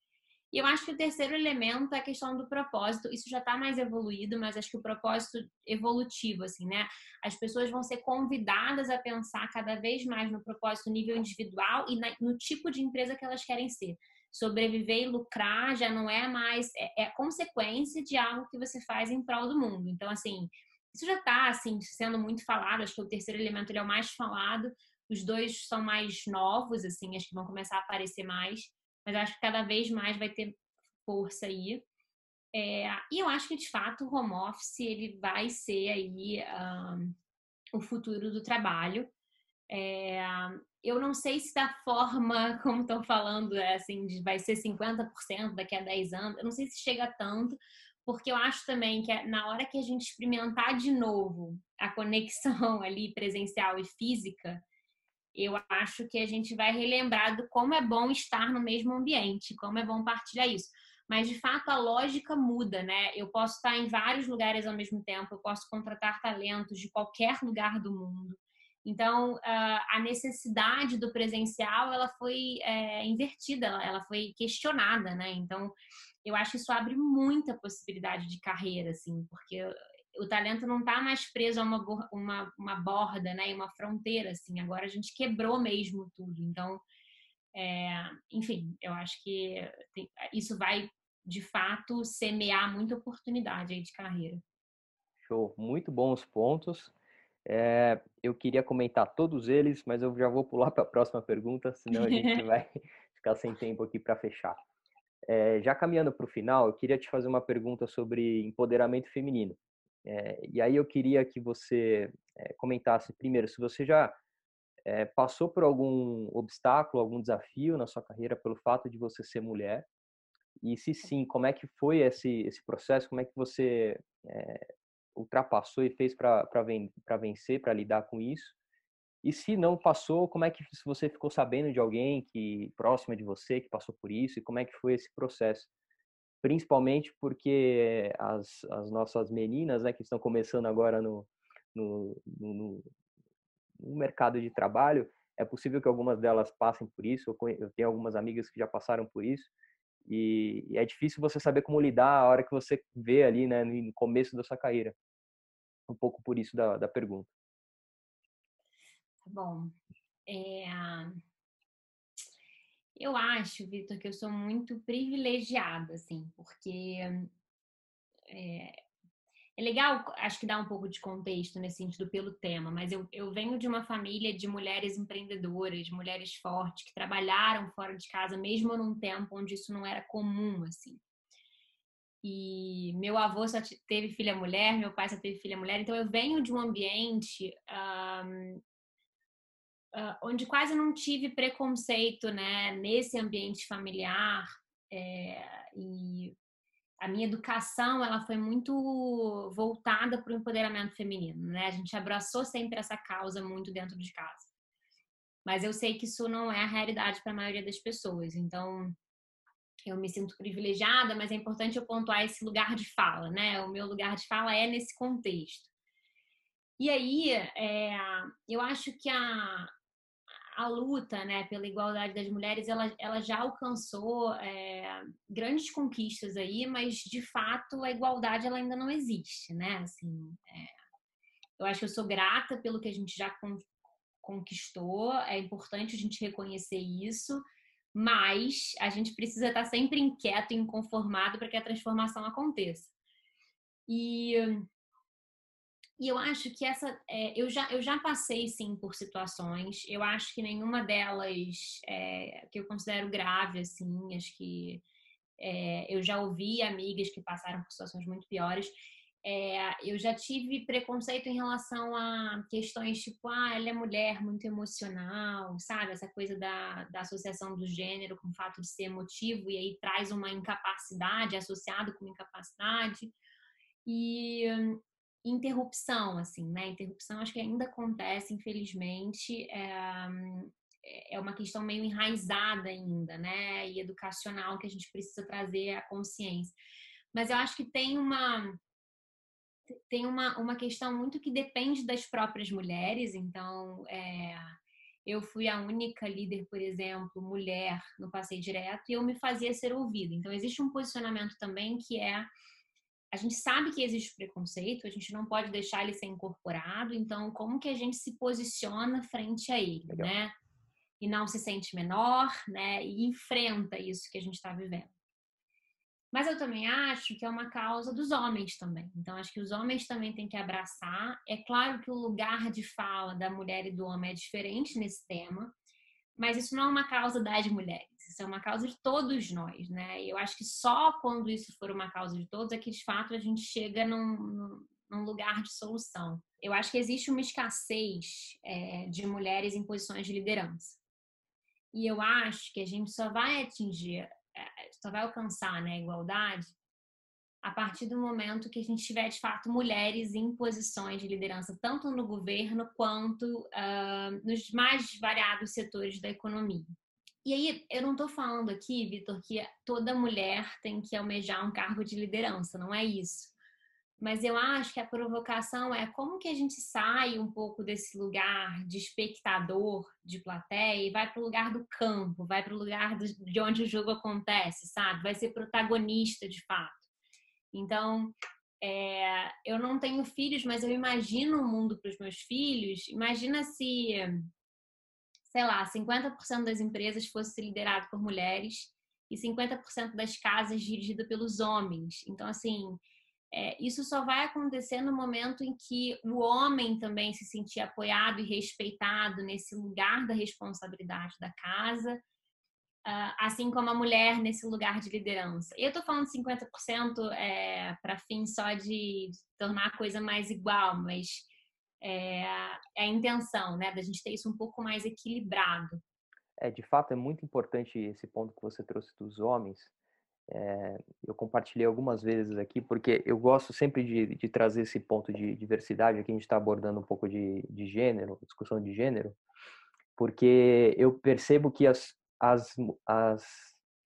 E eu acho que o terceiro elemento é a questão do propósito. Isso já está mais evoluído, mas acho que o propósito evolutivo, assim, né? As pessoas vão ser convidadas a pensar cada vez mais no propósito nível individual e no tipo de empresa que elas querem ser. Sobreviver e lucrar já não é mais é, é consequência de algo que você faz em prol do mundo. Então, assim, isso já está assim sendo muito falado. Acho que o terceiro elemento ele é o mais falado. Os dois são mais novos, assim, acho que vão começar a aparecer mais mas acho que cada vez mais vai ter força aí. É, e eu acho que, de fato, o home office ele vai ser aí um, o futuro do trabalho. É, eu não sei se da forma como estão falando, é, assim, vai ser 50% daqui a 10 anos, eu não sei se chega tanto, porque eu acho também que é, na hora que a gente experimentar de novo a conexão ali presencial e física, eu acho que a gente vai relembrar do como é bom estar no mesmo ambiente, como é bom partilhar isso. Mas de fato a lógica muda, né? Eu posso estar em vários lugares ao mesmo tempo, eu posso contratar talentos de qualquer lugar do mundo. Então a necessidade do presencial ela foi é, invertida, ela foi questionada, né? Então eu acho que isso abre muita possibilidade de carreira, assim, porque o talento não está mais preso a uma, uma, uma borda, né, uma fronteira, assim. Agora a gente quebrou mesmo tudo. Então, é, enfim, eu acho que tem, isso vai, de fato, semear muita oportunidade aí de carreira. Show, muito bons pontos. É, eu queria comentar todos eles, mas eu já vou pular para a próxima pergunta, senão a gente vai ficar sem tempo aqui para fechar. É, já caminhando para o final, eu queria te fazer uma pergunta sobre empoderamento feminino. É, e aí eu queria que você é, comentasse primeiro se você já é, passou por algum obstáculo, algum desafio na sua carreira pelo fato de você ser mulher. E se sim, como é que foi esse, esse processo? Como é que você ultrapassou e fez para vencer, para lidar com isso? E se não passou, como é que você ficou sabendo de alguém que próxima de você que passou por isso e como é que foi esse processo? Principalmente porque as, as nossas meninas, né, que estão começando agora no, no, no, no mercado de trabalho, é possível que algumas delas passem por isso. Eu tenho algumas amigas que já passaram por isso. E, é difícil você saber como lidar a hora que você vê ali, né, no começo da sua carreira. Um pouco por isso da, da pergunta. Tá bom. É... Eu acho, Vitor, que eu sou muito privilegiada, assim, porque é, é legal, acho que dá um pouco de contexto nesse sentido pelo tema, mas eu, eu venho de uma família de mulheres empreendedoras, de mulheres fortes, que trabalharam fora de casa, mesmo num tempo onde isso não era comum, assim. E meu avô só teve filha mulher, meu pai só teve filha mulher, então eu venho de um ambiente um, uh, onde quase não tive preconceito, né, nesse ambiente familiar. É, e a minha educação ela foi muito voltada para o empoderamento feminino, né? A gente abraçou sempre essa causa muito dentro de casa. Mas eu sei que isso não é a realidade para a maioria das pessoas. Então, eu me sinto privilegiada, mas é importante eu pontuar esse lugar de fala, né? O meu lugar de fala é nesse contexto. E aí, é, eu acho que a, a luta né, pela igualdade das mulheres ela, ela já alcançou é, grandes conquistas aí, mas de fato a igualdade ela ainda não existe, né? Assim, é, eu acho que eu sou grata pelo que a gente já conquistou, é importante a gente reconhecer isso, mas a gente precisa estar sempre inquieto e inconformado para que a transformação aconteça. E e eu acho que essa. É, eu, já, eu já passei, sim, por situações. Eu acho que nenhuma delas é, que eu considero grave, assim. Acho que é, eu já ouvi amigas que passaram por situações muito piores. É, eu já tive preconceito em relação a questões tipo, ah, ela é mulher muito emocional, sabe? Essa coisa da, da associação do gênero com o fato de ser emotivo e aí traz uma incapacidade associado com incapacidade. E interrupção, assim, né? Interrupção acho que ainda acontece, infelizmente, é, é uma questão meio enraizada ainda, né? E educacional que a gente precisa trazer a consciência. Mas eu acho que tem uma tem uma, uma questão muito que depende das próprias mulheres, então é, eu fui a única líder, por exemplo, mulher no Passeio Direto e eu me fazia ser ouvida. Então existe um posicionamento também que é a gente sabe que existe preconceito, a gente não pode deixar ele ser incorporado, então como que a gente se posiciona frente a ele, Legal. né? E não se sente menor, né? E enfrenta isso que a gente está vivendo. Mas eu também acho que é uma causa dos homens também. Então, acho que os homens também têm que abraçar. É claro que o lugar de fala da mulher e do homem é diferente nesse tema, mas isso não é uma causa das mulheres, isso é uma causa de todos nós, né? Eu acho que só quando isso for uma causa de todos é que de fato a gente chega num, num lugar de solução. Eu acho que existe uma escassez é, de mulheres em posições de liderança. E eu acho que a gente só vai atingir, é, só vai alcançar né, a igualdade a partir do momento que a gente tiver, de fato, mulheres em posições de liderança, tanto no governo quanto uh, nos mais variados setores da economia. E aí, eu não estou falando aqui, Vitor, que toda mulher tem que almejar um cargo de liderança, não é isso. Mas eu acho que a provocação é como que a gente sai um pouco desse lugar de espectador, de plateia, e vai para o lugar do campo, vai para o lugar de onde o jogo acontece, sabe? Vai ser protagonista de fato. Então, é, eu não tenho filhos, mas eu imagino um mundo para os meus filhos. Imagina se, sei lá, 50% das empresas fosse liderado por mulheres e 50% das casas dirigida pelos homens. Então, assim, é, isso só vai acontecer no momento em que o homem também se sentir apoiado e respeitado nesse lugar da responsabilidade da casa assim como a mulher nesse lugar de liderança. Eu estou falando 50% é, para fim só de, tornar a coisa mais igual, mas é, é, a intenção, né, da gente ter isso um pouco mais equilibrado. É, de fato, é muito importante esse ponto que você trouxe dos homens, é, eu compartilhei algumas vezes aqui, porque eu gosto sempre de, de trazer esse ponto de diversidade. Aqui a gente está abordando um pouco de, de gênero, discussão de gênero, porque eu percebo que as, as, as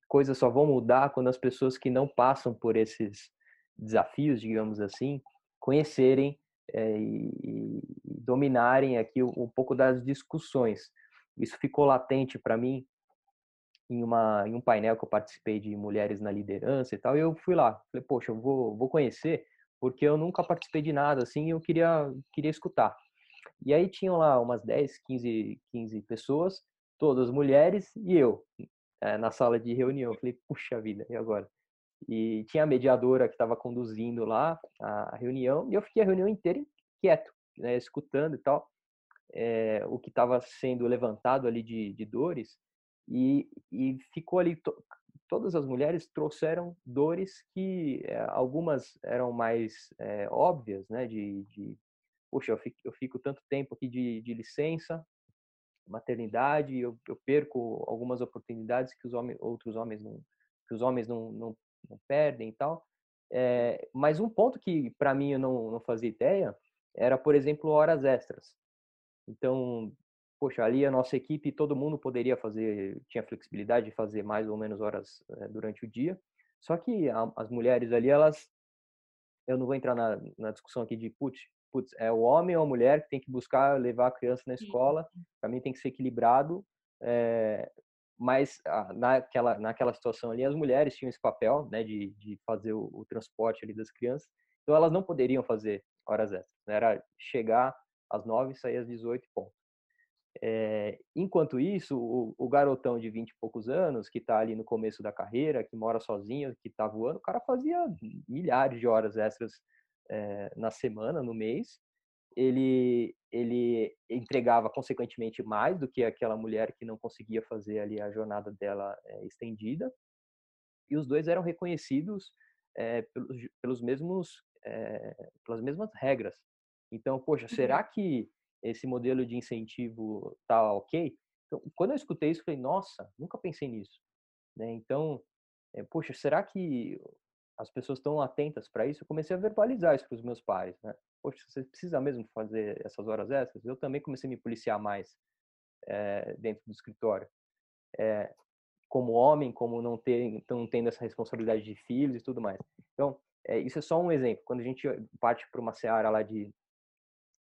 coisas só vão mudar quando as pessoas que não passam por esses desafios, digamos assim, conhecerem é, e, e, dominarem aqui um, um pouco das discussões. Isso ficou latente para mim em, uma, em um painel que eu participei de mulheres na liderança e tal, e eu fui lá, falei, poxa, eu vou, vou conhecer, porque eu nunca participei de nada assim, e eu queria, queria escutar. E aí tinham lá umas 10, 15, 15 pessoas, todas mulheres, e eu, é, na sala de reunião. Eu falei, puxa vida, e agora? E tinha a mediadora que estava conduzindo lá a reunião, e eu fiquei a reunião inteira quieto, né, escutando e tal, é, o que estava sendo levantado ali de, de dores, e, e ficou ali. To, todas as mulheres trouxeram dores que é, algumas eram mais é, óbvias, né? De, de poxa, eu fico, eu fico, tanto tempo aqui de, de licença, maternidade, eu, eu, perco algumas oportunidades que os homens, outros homens não, que os homens não, não, não perdem e tal. É, mas um ponto que para mim eu não, não fazia ideia era, por exemplo, horas extras. Então, poxa, ali a nossa equipe, todo mundo poderia fazer, tinha flexibilidade de fazer mais ou menos horas é, durante o dia. Só que a, as mulheres ali, elas, eu não vou entrar na, na discussão aqui de, putz, putz, é o homem ou a mulher que tem que buscar levar a criança na escola. Para mim tem que ser equilibrado. É, mas ah, naquela naquela situação ali as mulheres tinham esse papel né de, de fazer o, o, transporte ali das crianças então elas não poderiam fazer horas extras né? era chegar às nove e sair às 18 pontos é, enquanto isso, o, o, garotão de 20 e poucos anos, que está ali no começo da carreira, que mora sozinho, que está voando, o cara fazia milhares de horas extras é, na semana, no mês. Ele, ele entregava, consequentemente, mais do que aquela mulher que não conseguia fazer ali a jornada dela é, estendida. E os dois eram reconhecidos pelos, pelos mesmos, pelas mesmas regras. Então, poxa, será uhum. que esse modelo de incentivo tá ok. Então, quando eu escutei isso, eu falei, nossa, nunca pensei nisso. Né? Então, é, poxa, será que as pessoas estão atentas para isso? Eu comecei a verbalizar isso para os meus pais. Né? Poxa, você precisa mesmo fazer essas horas extras? Eu também comecei a me policiar mais é, dentro do escritório. É, como homem, como não, ter, não tendo essa responsabilidade de filhos e tudo mais. Então, é, isso é só um exemplo. Quando a gente parte para uma seara lá de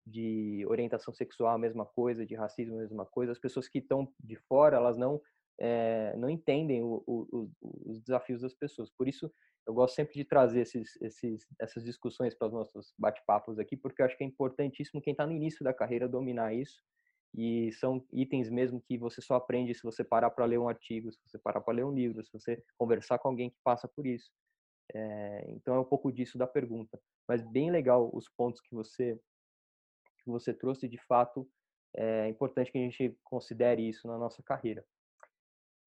de orientação sexual a mesma coisa, de racismo a mesma coisa, as pessoas que estão de fora, elas não é, não entendem o, o, os desafios das pessoas. Por isso, eu gosto sempre de trazer esses, esses, essas discussões para os nossos bate-papos aqui, porque eu acho que é importantíssimo quem está no início da carreira dominar isso. E são itens mesmo que você só aprende se você parar para ler um artigo, se você parar para ler um livro, se você conversar com alguém que passa por isso. É, então é um pouco disso da pergunta. Mas bem legal os pontos que você que você trouxe, de fato, é importante que a gente considere isso na nossa carreira.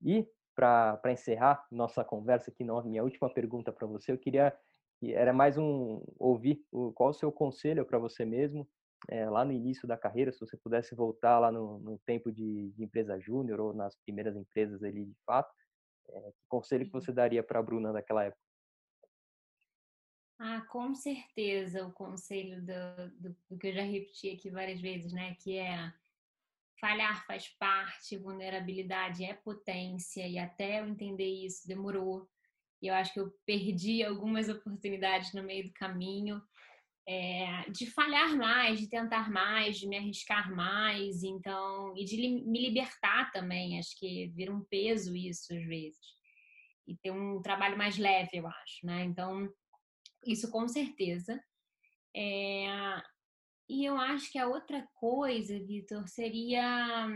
E, para encerrar nossa conversa aqui, minha última pergunta para você, eu queria, era mais um, ouvir qual o seu conselho para você mesmo, é, lá no início da carreira, se você pudesse voltar lá no, no tempo de, de empresa júnior ou nas primeiras empresas ali de fato, é, que conselho que uhum. você daria para a Bruna naquela época? Ah, com certeza, o conselho do, do, do, que eu já repeti aqui várias vezes, né? Que é falhar faz parte, vulnerabilidade é potência, e até eu entender isso demorou. E eu acho que eu perdi algumas oportunidades no meio do caminho. É, de falhar mais, de tentar mais, de me arriscar mais, então, e de li me libertar também. Acho que vira um peso isso às vezes. E ter um trabalho mais leve, eu acho, né? Então, isso com certeza. É... E eu acho que a outra coisa, Vitor, seria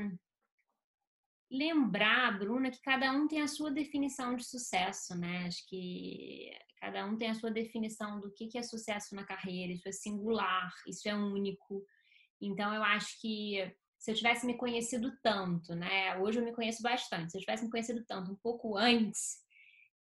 lembrar, Bruna, que cada um tem a sua definição de sucesso, né? Acho que cada um tem a sua definição do que é sucesso na carreira. Isso é singular, isso é único. Então, eu acho que se eu tivesse me conhecido tanto, né? Hoje eu me conheço bastante. Se eu tivesse me conhecido tanto um pouco antes,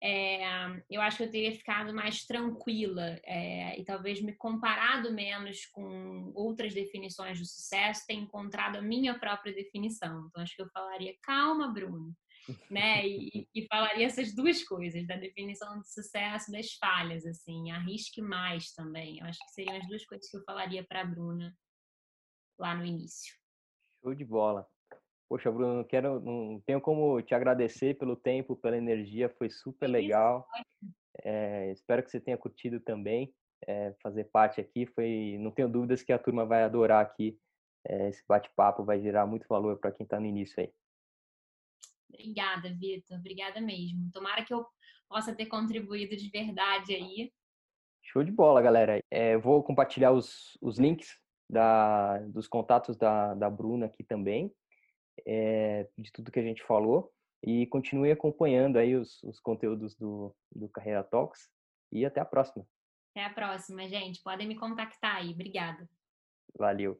é, eu acho que eu teria ficado mais tranquila é, e talvez me comparado menos com outras definições de sucesso, ter encontrado a minha própria definição. Então, acho que eu falaria: calma, Bruno, né? E, e, falaria essas duas coisas, da definição de sucesso, das falhas, assim, arrisque mais também. Eu acho que seriam as duas coisas que eu falaria para a Bruna lá no início. Show de bola. Poxa, Bruno, não quero, não tenho como te agradecer pelo tempo, pela energia, foi super legal. É, espero que você tenha curtido também é, fazer parte aqui. Foi, não tenho dúvidas que a turma vai adorar aqui é, esse bate-papo, vai gerar muito valor para quem está no início aí. Obrigada, Vitor. Obrigada mesmo. Tomara que eu possa ter contribuído de verdade aí. Show de bola, galera. É, vou compartilhar os, os links da, dos contatos da, da Bruna aqui também, é, de tudo que a gente falou. E continue acompanhando aí os, os conteúdos do, do Carreira Talks. E até a próxima. Até a próxima, gente. Podem me contactar aí. Obrigada. Valeu.